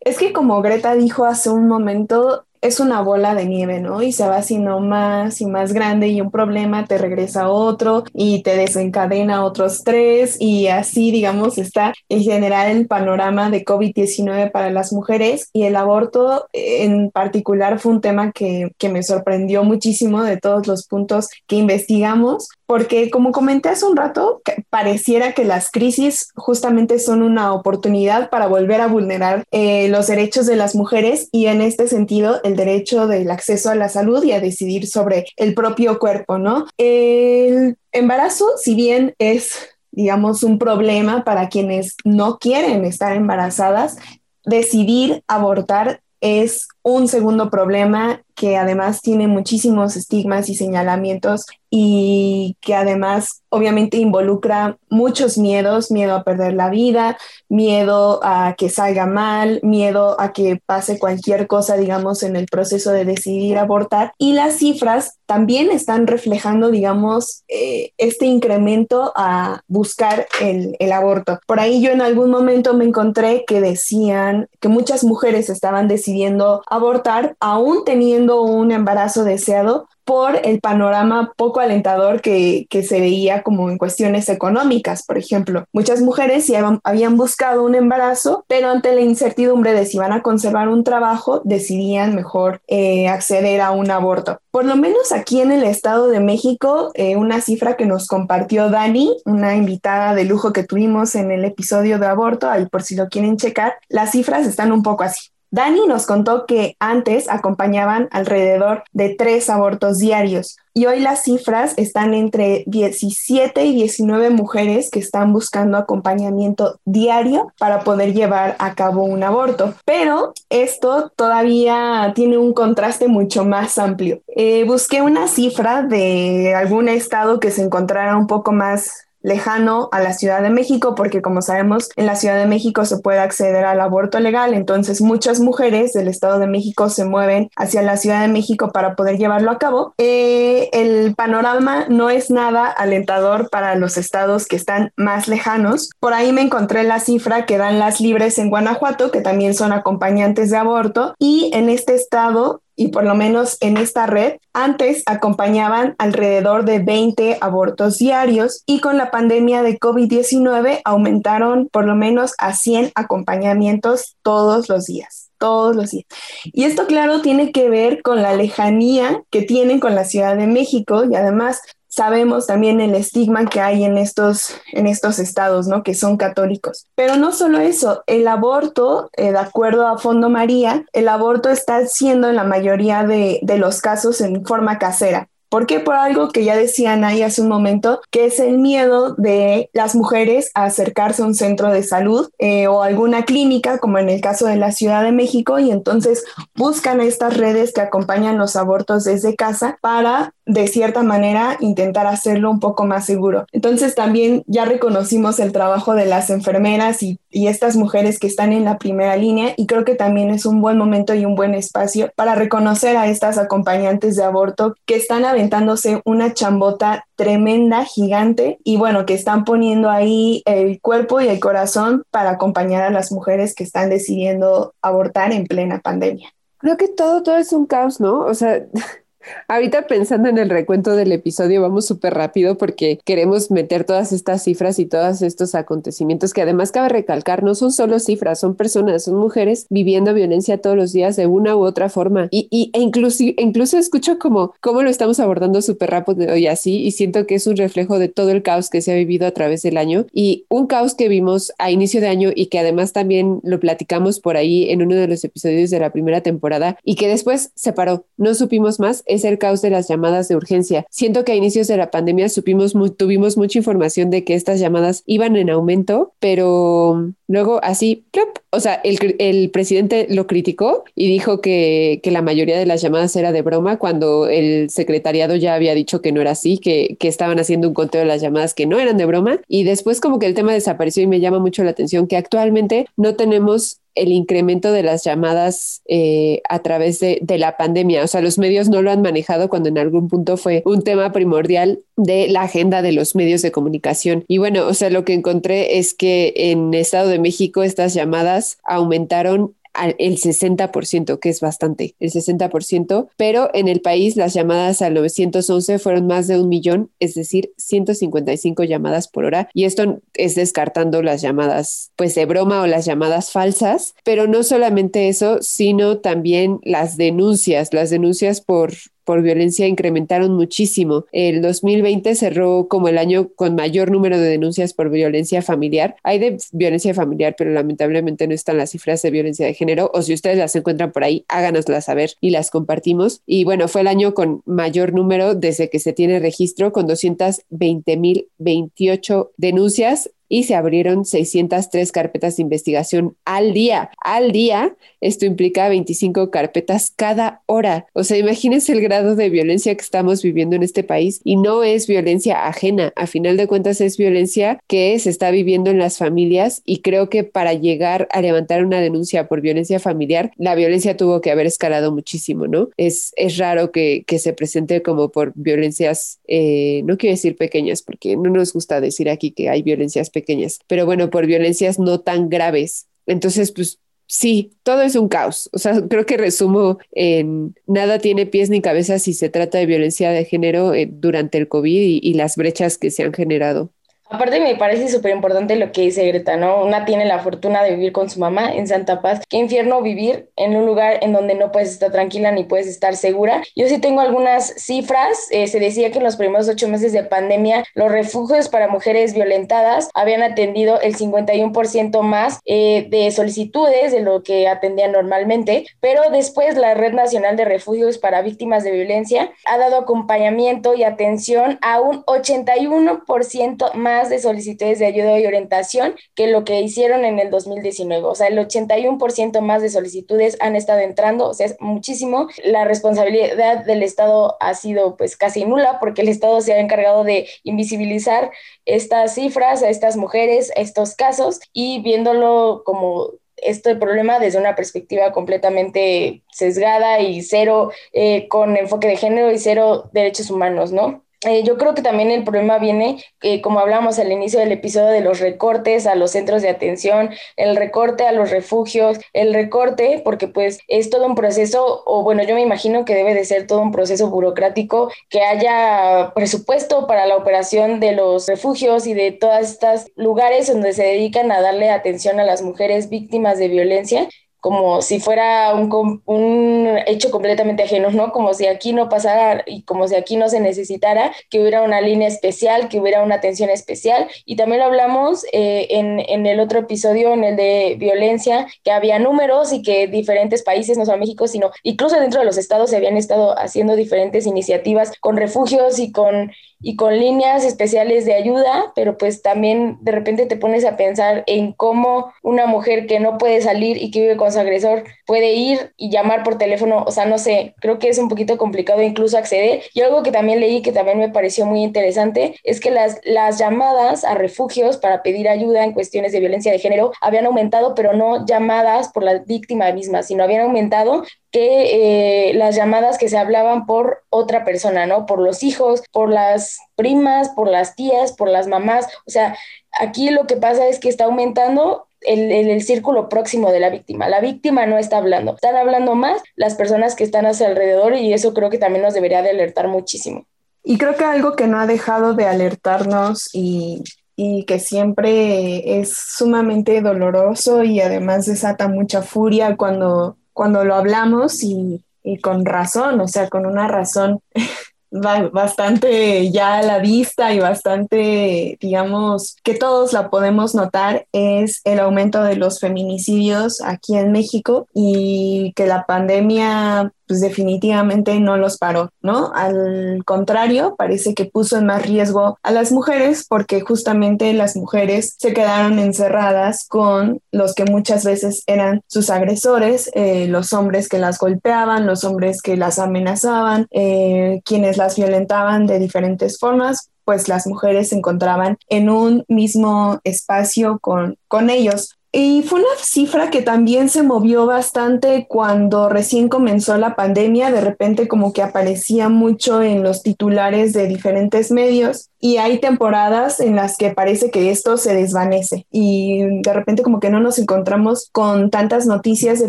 Es que como Greta dijo hace un momento, es una bola de nieve, ¿no? Y se va haciendo más y más grande y un problema te regresa otro y te desencadena otros tres y así, digamos, está en general el panorama de COVID-19 para las mujeres y el aborto en particular fue un tema que, que me sorprendió muchísimo de todos los puntos que investigamos porque como comenté hace un rato, pareciera que las crisis justamente son una oportunidad para volver a vulnerar eh, los derechos de las mujeres y en este sentido el derecho del acceso a la salud y a decidir sobre el propio cuerpo, ¿no? El embarazo, si bien es digamos, un problema para quienes no quieren estar embarazadas, decidir abortar es un segundo problema que además tiene muchísimos estigmas y señalamientos y que además obviamente involucra muchos miedos, miedo a perder la vida, miedo a que salga mal, miedo a que pase cualquier cosa, digamos, en el proceso de decidir abortar. Y las cifras también están reflejando, digamos, eh, este incremento a buscar el, el aborto. Por ahí yo en algún momento me encontré que decían que muchas mujeres estaban decidiendo abortar aún teniendo un embarazo deseado por el panorama poco alentador que, se veía como en cuestiones económicas, por ejemplo. Muchas mujeres ya habían buscado un embarazo, pero ante la incertidumbre de si van a conservar un trabajo, decidían mejor eh, acceder a un aborto. Por lo menos aquí en el Estado de México, eh, una cifra que nos compartió Dani, una invitada de lujo que tuvimos en el episodio de aborto, ahí por si lo quieren checar, las cifras están un poco así. Dani nos contó que antes acompañaban alrededor de tres abortos diarios y hoy las cifras están entre 17 y 19 mujeres que están buscando acompañamiento diario para poder llevar a cabo un aborto. Pero esto todavía tiene un contraste mucho más amplio. Eh, busqué una cifra de algún estado que se encontrara un poco más lejano a la Ciudad de México, porque como sabemos, en la Ciudad de México se puede acceder al aborto legal, entonces muchas mujeres del Estado de México se mueven hacia la Ciudad de México para poder llevarlo a cabo. Eh, el panorama no es nada alentador para los estados que están más lejanos. Por ahí me encontré la cifra que dan las libres en Guanajuato, que también son acompañantes de aborto, y en este estado y por lo menos en esta red, antes acompañaban alrededor de 20 abortos diarios y con la pandemia de COVID-19 aumentaron por lo menos a 100 acompañamientos todos los días todos los días. Y esto, claro, tiene que ver con la lejanía que tienen con la Ciudad de México y además sabemos también el estigma que hay en estos, en estos estados, ¿no? Que son católicos. Pero no solo eso, el aborto, eh, de acuerdo a Fondo María, el aborto está siendo en la mayoría de, de los casos en forma casera. ¿Por qué? Por algo que ya decían ahí hace un momento, que es el miedo de las mujeres a acercarse a un centro de salud eh, o alguna clínica, como en el caso de la Ciudad de México, y entonces buscan estas redes que acompañan los abortos desde casa para de cierta manera intentar hacerlo un poco más seguro. Entonces también ya reconocimos el trabajo de las enfermeras y, y, estas mujeres que están en la primera línea y creo que también es un buen momento y un buen espacio para reconocer a estas acompañantes de aborto que están aventándose una chambota tremenda, gigante y bueno, que están poniendo ahí el cuerpo y el corazón para acompañar a las mujeres que están decidiendo abortar en plena pandemia. Creo que todo, todo es un caos, ¿no? O sea, Ahorita pensando en el recuento del episodio, vamos súper rápido porque queremos meter todas estas cifras y todos estos acontecimientos que además cabe recalcar, no son solo cifras, son personas, son mujeres viviendo violencia todos los días de una u otra forma. Y, y e incluso, incluso escucho como cómo lo estamos abordando súper rápido y así, y siento que es un reflejo de todo el caos que se ha vivido a través del año. Y un caos que vimos a inicio de año y que además también lo platicamos por ahí en uno de los episodios de la primera temporada y que después se paró, no supimos más es el caos de las llamadas de urgencia. Siento que a inicios de la pandemia supimos tuvimos mucha información de que estas llamadas iban en aumento, pero luego así, o sea, el, el, presidente lo criticó y dijo que, que, la mayoría de las llamadas era de broma cuando el secretariado ya había dicho que no era así, que, que estaban haciendo un conteo de las llamadas que no eran de broma y después como que el tema desapareció y me llama mucho la atención que actualmente no tenemos el incremento de las llamadas eh, a través de, de, la pandemia. O sea, los medios no lo han manejado cuando en algún punto fue un tema primordial de la agenda de los medios de comunicación. Y bueno, o sea, lo que encontré es que en Estado de México estas llamadas aumentaron el 60%, que es bastante, el 60%, pero en el país las llamadas al 911 fueron más de un millón, es decir, 155 llamadas por hora. Y esto es descartando las llamadas, pues de broma o las llamadas falsas, pero no solamente eso, sino también las denuncias, las denuncias por por violencia incrementaron muchísimo. El 2020 cerró como el año con mayor número de denuncias por violencia familiar. Hay de violencia familiar, pero lamentablemente no están las cifras de violencia de género. O si ustedes las encuentran por ahí, háganoslas saber y las compartimos. Y bueno, fue el año con mayor número desde que se tiene registro, con 220.028 denuncias y se abrieron 603 carpetas de investigación al día. Al día, esto implica 25 carpetas cada hora. O sea, imagínense el grado de violencia que estamos viviendo en este país y no es violencia ajena. A final de cuentas es violencia que se está viviendo en las familias y creo que para llegar a levantar una denuncia por violencia familiar, la violencia tuvo que haber escalado muchísimo, ¿no? Es, es raro que, que se presente como por violencias, eh, no quiero decir pequeñas, porque no nos gusta decir aquí que hay violencias pequeñas pequeñas, pero bueno, por violencias no tan graves. Entonces, pues sí, todo es un caos. O sea, creo que resumo en nada tiene pies ni cabeza si se trata de violencia de género eh, durante el COVID y las brechas que se han generado. Aparte me parece súper importante lo que dice Greta, ¿no? Una tiene la fortuna de vivir con su mamá en Santa Paz. Qué infierno vivir en un lugar en donde no puedes estar tranquila ni puedes estar segura. Yo sí tengo algunas cifras. Eh, se decía que en los primeros ocho meses de pandemia los refugios para mujeres violentadas habían atendido el 51% más eh, de solicitudes de lo que atendían normalmente, pero después la Red Nacional de Refugios para Víctimas de Violencia ha dado acompañamiento y atención a un 81% más más de solicitudes de ayuda y orientación que lo que hicieron en el 2019. O sea, el 81% más de solicitudes han estado entrando, o sea, es muchísimo. La responsabilidad del Estado ha sido pues casi nula porque el Estado se ha encargado de invisibilizar estas cifras a estas mujeres, a estos casos y viéndolo como este problema desde una perspectiva completamente sesgada y cero eh, con enfoque de género y cero derechos humanos, ¿no? Eh, yo creo que también el problema viene, eh, como hablamos al inicio del episodio, de los recortes a los centros de atención, el recorte a los refugios, el recorte, porque pues es todo un proceso, o bueno, yo me imagino que debe de ser todo un proceso burocrático, que haya presupuesto para la operación de los refugios y de todas estas lugares donde se dedican a darle atención a las mujeres víctimas de violencia como si fuera un, un, hecho completamente ajeno, ¿no? Como si aquí no pasara y como si aquí no se necesitara que hubiera una línea especial, que hubiera una atención especial. Y también hablamos eh, en, en, el otro episodio, en el de violencia, que había números y que diferentes países, no solo México, sino incluso dentro de los estados se habían estado haciendo diferentes iniciativas con refugios y con y con líneas especiales de ayuda, pero pues también de repente te pones a pensar en cómo una mujer que no puede salir y que vive con su agresor puede ir y llamar por teléfono, o sea, no sé, creo que es un poquito complicado incluso acceder. Y algo que también leí que también me pareció muy interesante es que las, las llamadas a refugios para pedir ayuda en cuestiones de violencia de género habían aumentado, pero no llamadas por la víctima misma, sino habían aumentado que eh, las llamadas que se hablaban por otra persona, ¿no? Por los hijos, por las primas, por las tías, por las mamás. O sea, aquí lo que pasa es que está aumentando el, el, círculo próximo de la víctima. La víctima no está hablando, están hablando más las personas que están a su alrededor y eso creo que también nos debería de alertar muchísimo. Y creo que algo que no ha dejado de alertarnos y, y que siempre es sumamente doloroso y además desata mucha furia cuando cuando lo hablamos y, con razón, o sea, con una razón bastante ya a la vista y bastante, digamos, que todos la podemos notar, es el aumento de los feminicidios aquí en México y que la pandemia pues definitivamente no los paró, ¿no? Al contrario, parece que puso en más riesgo a las mujeres porque justamente las mujeres se quedaron encerradas con los que muchas veces eran sus agresores, eh, los hombres que las golpeaban, los hombres que las amenazaban, eh, quienes las violentaban de diferentes formas, pues las mujeres se encontraban en un mismo espacio con, con ellos. Y fue una cifra que también se movió bastante cuando recién comenzó la pandemia, de repente como que aparecía mucho en los titulares de diferentes medios y hay temporadas en las que parece que esto se desvanece y de repente como que no nos encontramos con tantas noticias de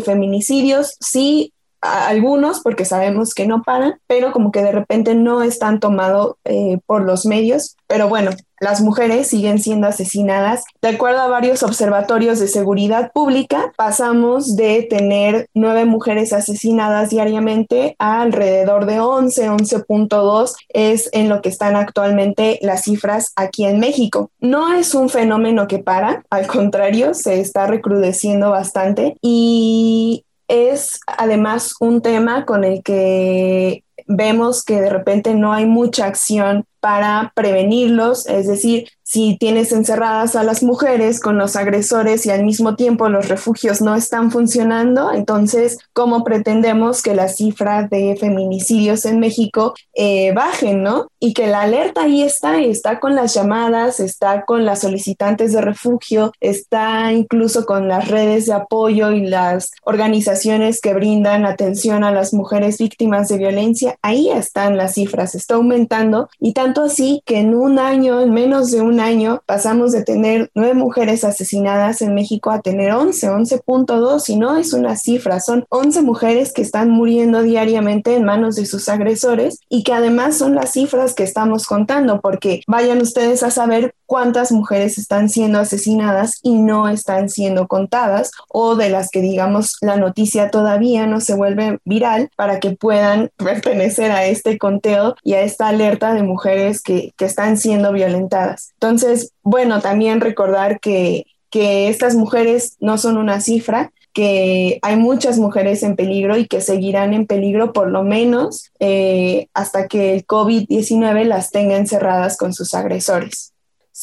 feminicidios. Sí, algunos porque sabemos que no paran, pero como que de repente no están tomado eh, por los medios. Pero bueno, las mujeres siguen siendo asesinadas. De acuerdo a varios observatorios de seguridad pública, pasamos de tener nueve mujeres asesinadas diariamente a alrededor de 11, 11.2 es en lo que están actualmente las cifras aquí en México. No es un fenómeno que para, al contrario, se está recrudeciendo bastante y es además un tema con el que vemos que de repente no hay mucha acción para prevenirlos, es decir, si tienes encerradas a las mujeres con los agresores y al mismo tiempo los refugios no están funcionando, entonces, ¿cómo pretendemos que la cifra de feminicidios en México eh, bajen, no? Y que la alerta ahí está, está con las llamadas, está con las solicitantes de refugio, está incluso con las redes de apoyo y las organizaciones que brindan atención a las mujeres víctimas de violencia, ahí están las cifras, está aumentando y tanto así que en un año, en menos de un año, pasamos de tener nueve mujeres asesinadas en México a tener 11, 11.2 y no es una cifra, son 11 mujeres que están muriendo diariamente en manos de sus agresores y que además son las cifras que estamos contando porque vayan ustedes a saber cuántas mujeres están siendo asesinadas y no están siendo contadas o de las que digamos la noticia todavía no se vuelve viral para que puedan pertenecer a este conteo y a esta alerta de mujeres que, están siendo violentadas. Entonces, bueno, también recordar que, que estas mujeres no son una cifra, que hay muchas mujeres en peligro y que seguirán en peligro por lo menos eh, hasta que el COVID-19 las tenga encerradas con sus agresores.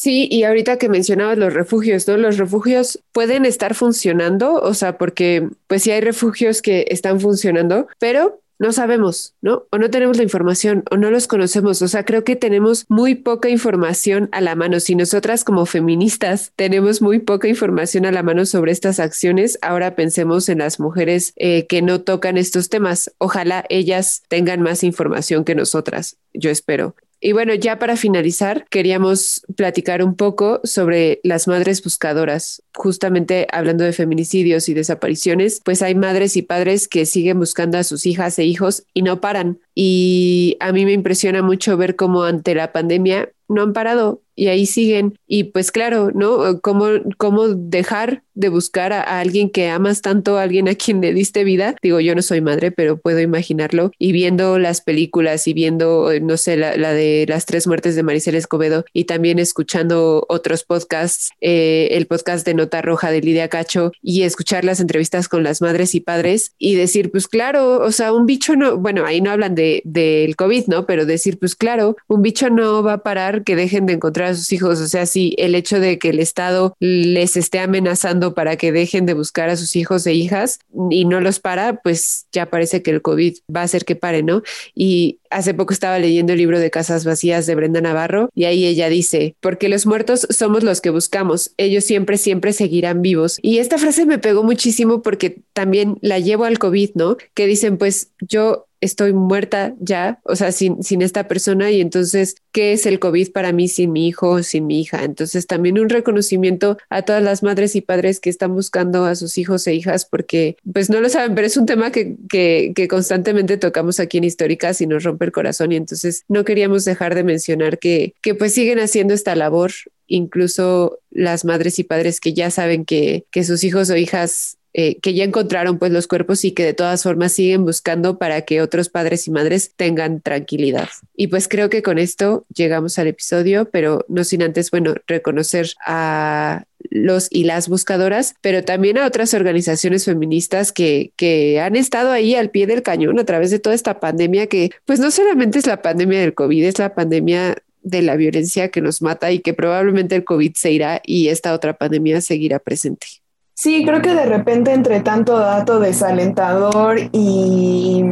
Sí, y ahorita que mencionabas los refugios, ¿no? Los refugios pueden estar funcionando, o sea, porque pues sí hay refugios que están funcionando, pero no sabemos, ¿no? O no tenemos la información o no los conocemos. O sea, creo que tenemos muy poca información a la mano. Si nosotras como feministas tenemos muy poca información a la mano sobre estas acciones, ahora pensemos en las mujeres eh, que no tocan estos temas. Ojalá ellas tengan más información que nosotras. Yo espero. Y bueno, ya para finalizar, queríamos platicar un poco sobre las madres buscadoras. Justamente hablando de feminicidios y desapariciones, pues hay madres y padres que siguen buscando a sus hijas e hijos y no paran. Y a mí me impresiona mucho ver cómo ante la pandemia no han parado y ahí siguen. Y pues claro, ¿no? ¿Cómo, cómo dejar de buscar a, alguien que amas tanto, a alguien a quien le diste vida? Digo, yo no soy madre, pero puedo imaginarlo. Y viendo las películas y viendo, no sé, la, de las tres muertes de Maricel Escobedo y también escuchando otros podcasts, eh, el podcast de Nota Roja de Lidia Cacho y escuchar las entrevistas con las madres y padres y decir, pues claro, o sea, un bicho no, bueno, ahí no hablan de, del COVID, ¿no? Pero decir, pues claro, un bicho no va a parar que dejen de encontrar a sus hijos. O sea, si el hecho de que el Estado les esté amenazando para que dejen de buscar a sus hijos e hijas y no los para, pues ya parece que el COVID va a hacer que pare, ¿no? Y hace poco estaba leyendo el libro de Casas Vacías de Brenda Navarro y ahí ella dice, porque los muertos somos los que buscamos, ellos siempre, siempre seguirán vivos. Y esta frase me pegó muchísimo porque también la llevo al COVID, ¿no? Que dicen, pues yo estoy muerta ya, o sea, sin, sin esta persona y entonces, ¿qué es el COVID para mí sin mi hijo o sin mi hija? Entonces, también un reconocimiento a todas las madres y padres que están buscando a sus hijos e hijas porque, pues no lo saben, pero es un tema que, que, que constantemente tocamos aquí en Históricas y nos rompe el corazón y entonces no queríamos dejar de mencionar que, que pues siguen haciendo esta labor incluso las madres y padres que ya saben que, que sus hijos o hijas eh, que ya encontraron pues los cuerpos y que de todas formas siguen buscando para que otros padres y madres tengan tranquilidad. Y pues creo que con esto llegamos al episodio, pero no sin antes, bueno, reconocer a los y las buscadoras, pero también a otras organizaciones feministas que, que han estado ahí al pie del cañón a través de toda esta pandemia que pues no solamente es la pandemia del COVID, es la pandemia de la violencia que nos mata y que probablemente el COVID se irá y esta otra pandemia seguirá presente. Sí, creo que de repente entre tanto dato desalentador y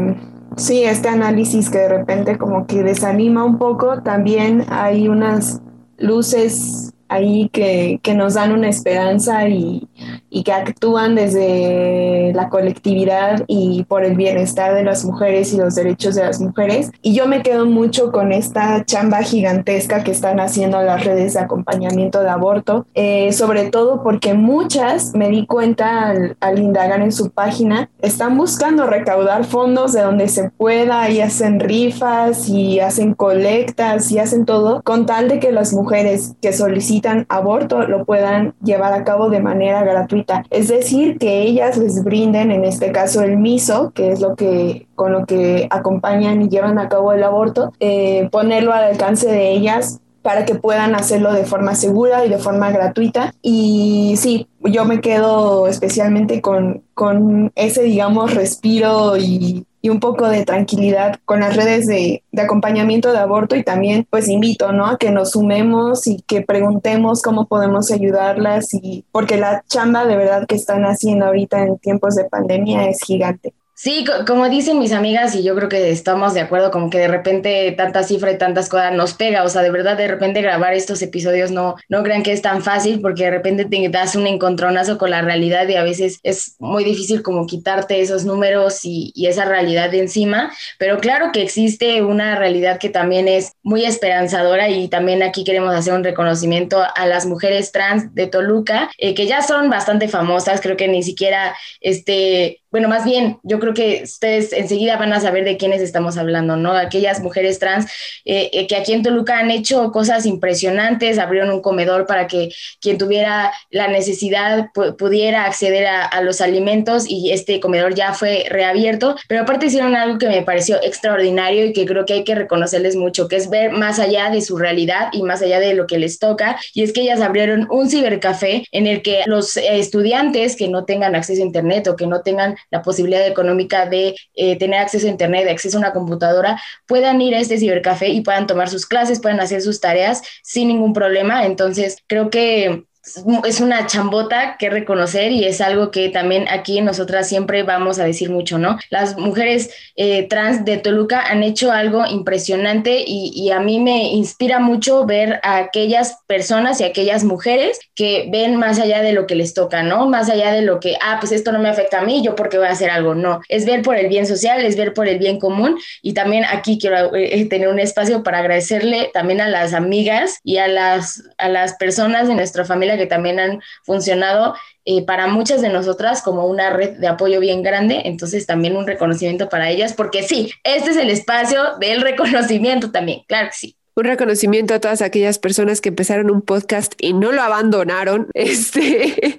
sí, este análisis que de repente como que desanima un poco, también hay unas luces ahí que, que nos dan una esperanza y, y, que actúan desde la colectividad y por el bienestar de las mujeres y los derechos de las mujeres. Y yo me quedo mucho con esta chamba gigantesca que están haciendo las redes de acompañamiento de aborto, eh, sobre todo porque muchas, me di cuenta al, al, indagar en su página, están buscando recaudar fondos de donde se pueda y hacen rifas y hacen colectas y hacen todo con tal de que las mujeres que solicitan aborto lo puedan llevar a cabo de manera gratuita. Es decir, que ellas les brinden, en este caso, el MISO, que es lo que con lo que acompañan y llevan a cabo el aborto, eh, ponerlo al alcance de ellas para que puedan hacerlo de forma segura y de forma gratuita. Y sí, yo me quedo especialmente con, con ese, digamos, respiro y y un poco de tranquilidad con las redes de, acompañamiento de aborto y también pues invito ¿no? a que nos sumemos y que preguntemos cómo podemos ayudarlas y porque la chamba de verdad que están haciendo ahorita en tiempos de pandemia es gigante. Sí, como dicen mis amigas, y yo creo que estamos de acuerdo, como que de repente tanta cifra y tantas cosas nos pega, o sea, de verdad, de repente grabar estos episodios no, no crean que es tan fácil, porque de repente te das un encontronazo con la realidad y a veces es muy difícil como quitarte esos números y, esa realidad de encima, pero claro que existe una realidad que también es muy esperanzadora y también aquí queremos hacer un reconocimiento a las mujeres trans de Toluca, eh, que ya son bastante famosas, creo que ni siquiera este bueno, más bien, yo creo que ustedes enseguida van a saber de quiénes estamos hablando, ¿no? Aquellas mujeres trans eh, eh, que aquí en Toluca han hecho cosas impresionantes, abrieron un comedor para que quien tuviera la necesidad pudiera acceder a, los alimentos y este comedor ya fue reabierto, pero aparte hicieron algo que me pareció extraordinario y que creo que hay que reconocerles mucho, que es ver más allá de su realidad y más allá de lo que les toca, y es que ellas abrieron un cibercafé en el que los estudiantes que no tengan acceso a internet o que no tengan la posibilidad económica de eh, tener acceso a Internet, acceso a una computadora, puedan ir a este cibercafé y puedan tomar sus clases, puedan hacer sus tareas sin ningún problema. Entonces, creo que es una chambota que reconocer y es algo que también aquí nosotras siempre vamos a decir mucho, ¿no? Las mujeres eh, trans de Toluca han hecho algo impresionante y, y, a mí me inspira mucho ver a aquellas personas y aquellas mujeres que ven más allá de lo que les toca, ¿no? Más allá de lo que, ah, pues esto no me afecta a mí, yo porque voy a hacer algo, no. Es ver por el bien social, es ver por el bien común y también aquí quiero eh, tener un espacio para agradecerle también a las amigas y a las, a las personas de nuestra familia que también han funcionado eh, para muchas de nosotras como una red de apoyo bien grande, entonces también un reconocimiento para ellas, porque sí, este es el espacio del reconocimiento también, claro que sí un reconocimiento a todas aquellas personas que empezaron un podcast y no lo abandonaron. Este,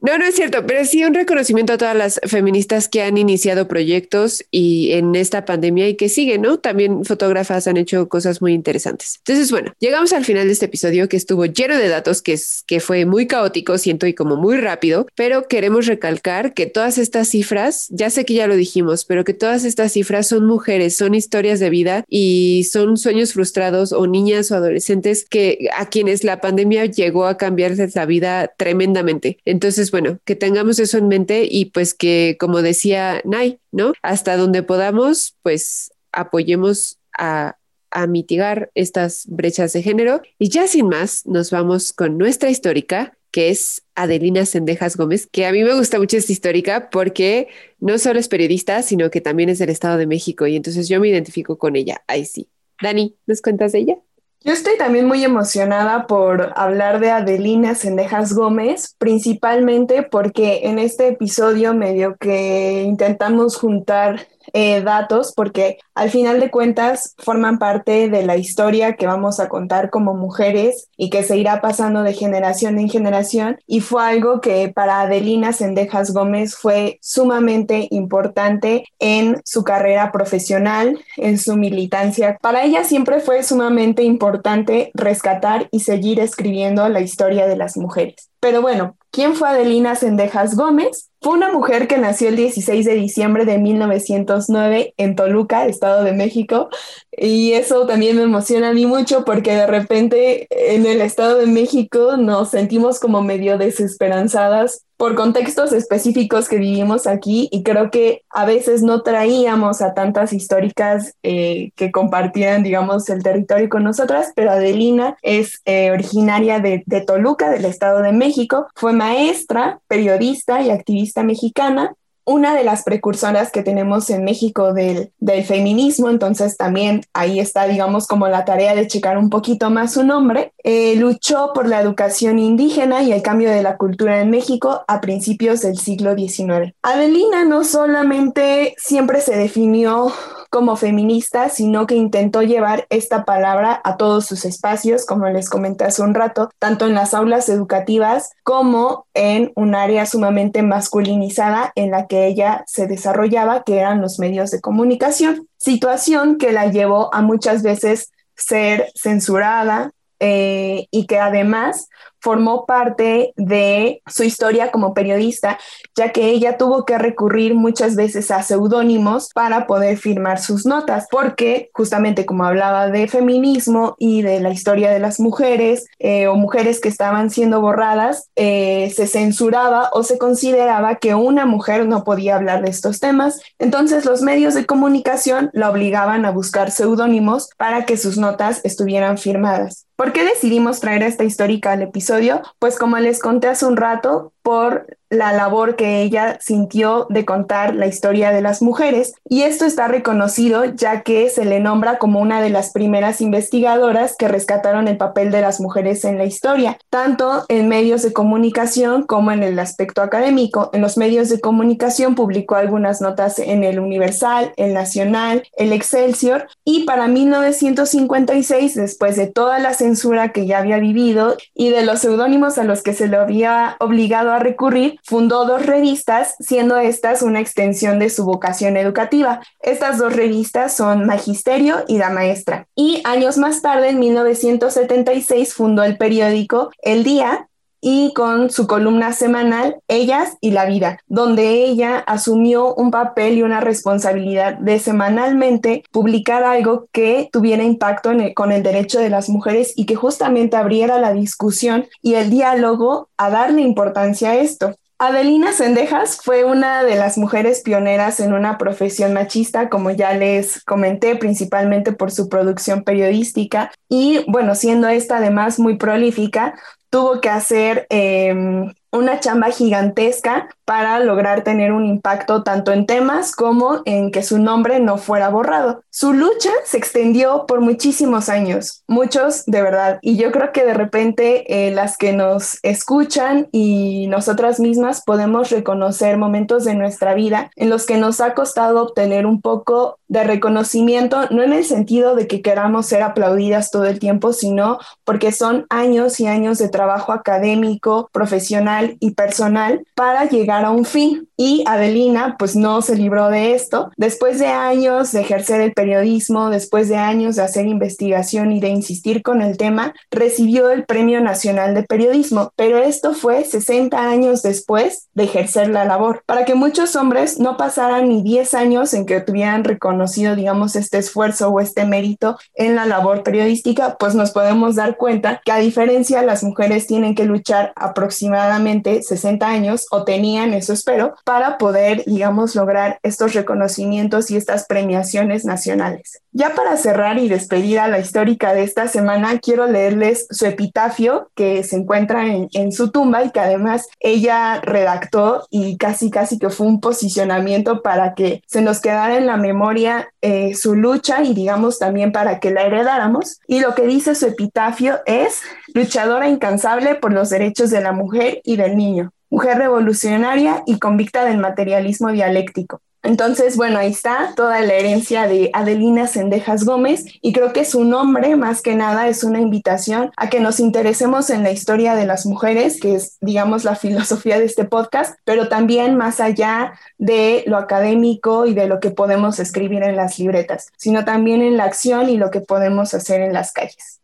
no, no es cierto, pero sí un reconocimiento a todas las feministas que han iniciado proyectos y en esta pandemia y que siguen, ¿no? También fotógrafas han hecho cosas muy interesantes. Entonces, bueno, llegamos al final de este episodio que estuvo lleno de datos, que, es, que fue muy caótico, siento, y como muy rápido, pero queremos recalcar que todas estas cifras, ya sé que ya lo dijimos, pero que todas estas cifras son mujeres, son historias de vida y son sueños frustrados niñas o adolescentes que a quienes la pandemia llegó a cambiarles la vida tremendamente. Entonces, bueno, que tengamos eso en mente y pues que, como decía Nay, ¿no? Hasta donde podamos, pues apoyemos a a mitigar estas brechas de género. Y ya sin más, nos vamos con nuestra histórica, que es Adelina Sendejas Gómez, que a mí me gusta mucho esta histórica porque no solo es periodista, sino que también es del Estado de México y entonces yo me identifico con ella. Ahí sí. Dani, ¿nos cuentas de ella? Yo estoy también muy emocionada por hablar de Adelina Sendejas Gómez, principalmente porque en este episodio medio que intentamos juntar eh, datos porque al final de cuentas forman parte de la historia que vamos a contar como mujeres y que se irá pasando de generación en generación y fue algo que para Adelina Sendejas Gómez fue sumamente importante en su carrera profesional, en su militancia. Para ella siempre fue sumamente importante rescatar y seguir escribiendo la historia de las mujeres. Pero bueno, ¿quién fue Adelina Sendejas Gómez? Fue una mujer que nació el 16 de diciembre de 1909 en Toluca, Estado de México, y eso también me emociona a mí mucho porque de repente en el Estado de México nos sentimos como medio desesperanzadas por contextos específicos que vivimos aquí y creo que a veces no traíamos a tantas históricas eh, que compartieran, digamos, el territorio con nosotras, pero Adelina es eh, originaria de, de Toluca, del Estado de México, fue maestra, periodista y activista mexicana una de las precursoras que tenemos en México del, del, feminismo, entonces también ahí está, digamos, como la tarea de checar un poquito más su nombre. Eh, luchó por la educación indígena y el cambio de la cultura en México a principios del siglo XIX. Adelina no solamente siempre se definió como feminista, sino que intentó llevar esta palabra a todos sus espacios, como les comenté hace un rato, tanto en las aulas educativas como en un área sumamente masculinizada en la que ella se desarrollaba, que eran los medios de comunicación, situación que la llevó a muchas veces ser censurada eh, y que además formó parte de su historia como periodista, ya que ella tuvo que recurrir muchas veces a seudónimos para poder firmar sus notas, porque justamente como hablaba de feminismo y de la historia de las mujeres eh, o mujeres que estaban siendo borradas, eh, se censuraba o se consideraba que una mujer no podía hablar de estos temas. Entonces los medios de comunicación la obligaban a buscar seudónimos para que sus notas estuvieran firmadas. ¿Por qué decidimos traer esta histórica al episodio? Pues como les conté hace un rato, por la labor que ella sintió de contar la historia de las mujeres. Y esto está reconocido ya que se le nombra como una de las primeras investigadoras que rescataron el papel de las mujeres en la historia, tanto en medios de comunicación como en el aspecto académico. En los medios de comunicación publicó algunas notas en el Universal, el Nacional, el Excelsior y para 1956, después de toda la censura que ya había vivido y de los seudónimos a los que se le había obligado a recurrir, fundó dos revistas, siendo estas una extensión de su vocación educativa. Estas dos revistas son Magisterio y La Maestra. Y años más tarde, en 1976, fundó el periódico El Día, y con su columna semanal Ellas y la vida, donde ella asumió un papel y una responsabilidad de semanalmente publicar algo que tuviera impacto con el derecho de las mujeres y que justamente abriera la discusión y el diálogo a darle importancia a esto. Adelina Sendejas fue una de las mujeres pioneras en una profesión machista, como ya les comenté, principalmente por su producción periodística y, bueno, siendo esta además muy prolífica, tuvo que hacer em, una chamba gigantesca para lograr tener un impacto tanto en temas como en que su nombre no fuera borrado. Su lucha se extendió por muchísimos años, muchos de verdad, y yo creo que de repente eh, las que nos escuchan y nosotras mismas podemos reconocer momentos de nuestra vida en los que nos ha costado obtener un poco de reconocimiento, no en el sentido de que queramos ser aplaudidas todo el tiempo, sino porque son años y años de trabajo académico, profesional y personal para llegar a un fin. Y Adelina pues no se libró de esto. Después de años de ejercer el periodismo, después de años de hacer investigación y de insistir con el tema, recibió el Premio Nacional de Periodismo, pero esto fue 60 años después de ejercer la labor, para que muchos hombres no pasaran ni 10 años en que tuvieran reconocimiento digamos, este esfuerzo o este mérito en la labor periodística, pues nos podemos dar cuenta que a diferencia las mujeres tienen que luchar aproximadamente 60 años o tenían, eso espero, para poder, digamos, lograr estos reconocimientos y estas premiaciones nacionales. Ya para cerrar y despedir a la histórica de esta semana, quiero leerles su epitafio que se encuentra en, en su tumba y que además ella redactó y casi casi que fue un posicionamiento para que se nos quedara en la memoria eh, su lucha y digamos también para que la heredáramos. Y lo que dice su epitafio es luchadora incansable por los derechos de la mujer y del niño, mujer revolucionaria y convicta del materialismo dialéctico. Entonces, bueno, ahí está toda la herencia de Adelina Sendejas Gómez y creo que su nombre más que nada es una invitación a que nos interesemos en la historia de las mujeres, que es, digamos, la filosofía de este podcast, pero también más allá de lo académico y de lo que podemos escribir en las libretas, sino también en la acción y lo que podemos hacer en las calles.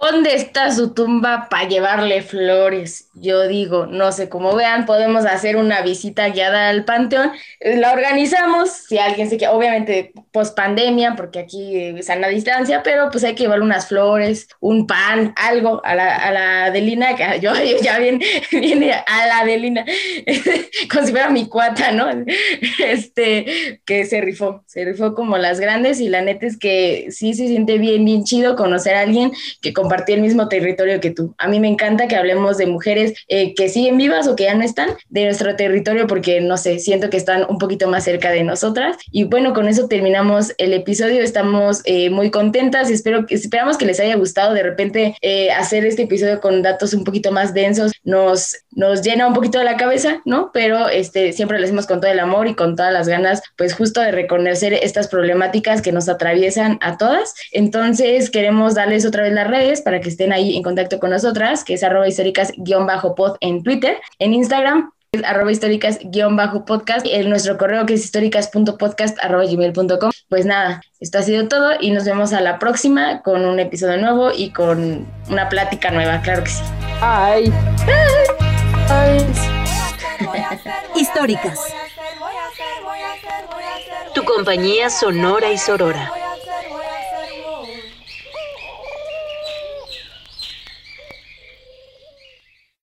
¿Dónde está su tumba para llevarle flores? Yo digo, no sé, como vean, podemos hacer una visita guiada al panteón. Eh, la organizamos, si alguien se quiere, obviamente post pandemia, porque aquí es a distancia, pero pues hay que llevar unas flores, un pan, algo a la, a la Adelina, que yo, ya viene, viene a la Adelina, como si fuera mi cuata, ¿no? Este, que se rifó, se rifó como las grandes y la neta es que sí se siente bien, bien chido conocer a alguien que compartir el mismo territorio que tú. A mí me encanta que hablemos de mujeres eh, que siguen vivas o que ya no están de nuestro territorio porque, no sé, siento que están un poquito más cerca de nosotras. Y bueno, con eso terminamos el episodio. Estamos eh, muy contentas y espero, esperamos que les haya gustado de repente eh, hacer este episodio con datos un poquito más densos. Nos, nos llena un poquito de la cabeza, ¿no? Pero este, siempre lo hacemos con todo el amor y con todas las ganas, pues justo de reconocer estas problemáticas que nos atraviesan a todas. Entonces, queremos darles otra vez las redes para que estén ahí en contacto con nosotras, que es arroba históricas-pod en Twitter, en Instagram es arroba históricas-podcast, en nuestro correo que es históricas.podcast.gmail.com. Pues nada, esto ha sido todo y nos vemos a la próxima con un episodio nuevo y con una plática nueva, claro que sí. Ay. Históricas. Tu compañía sonora y sorora.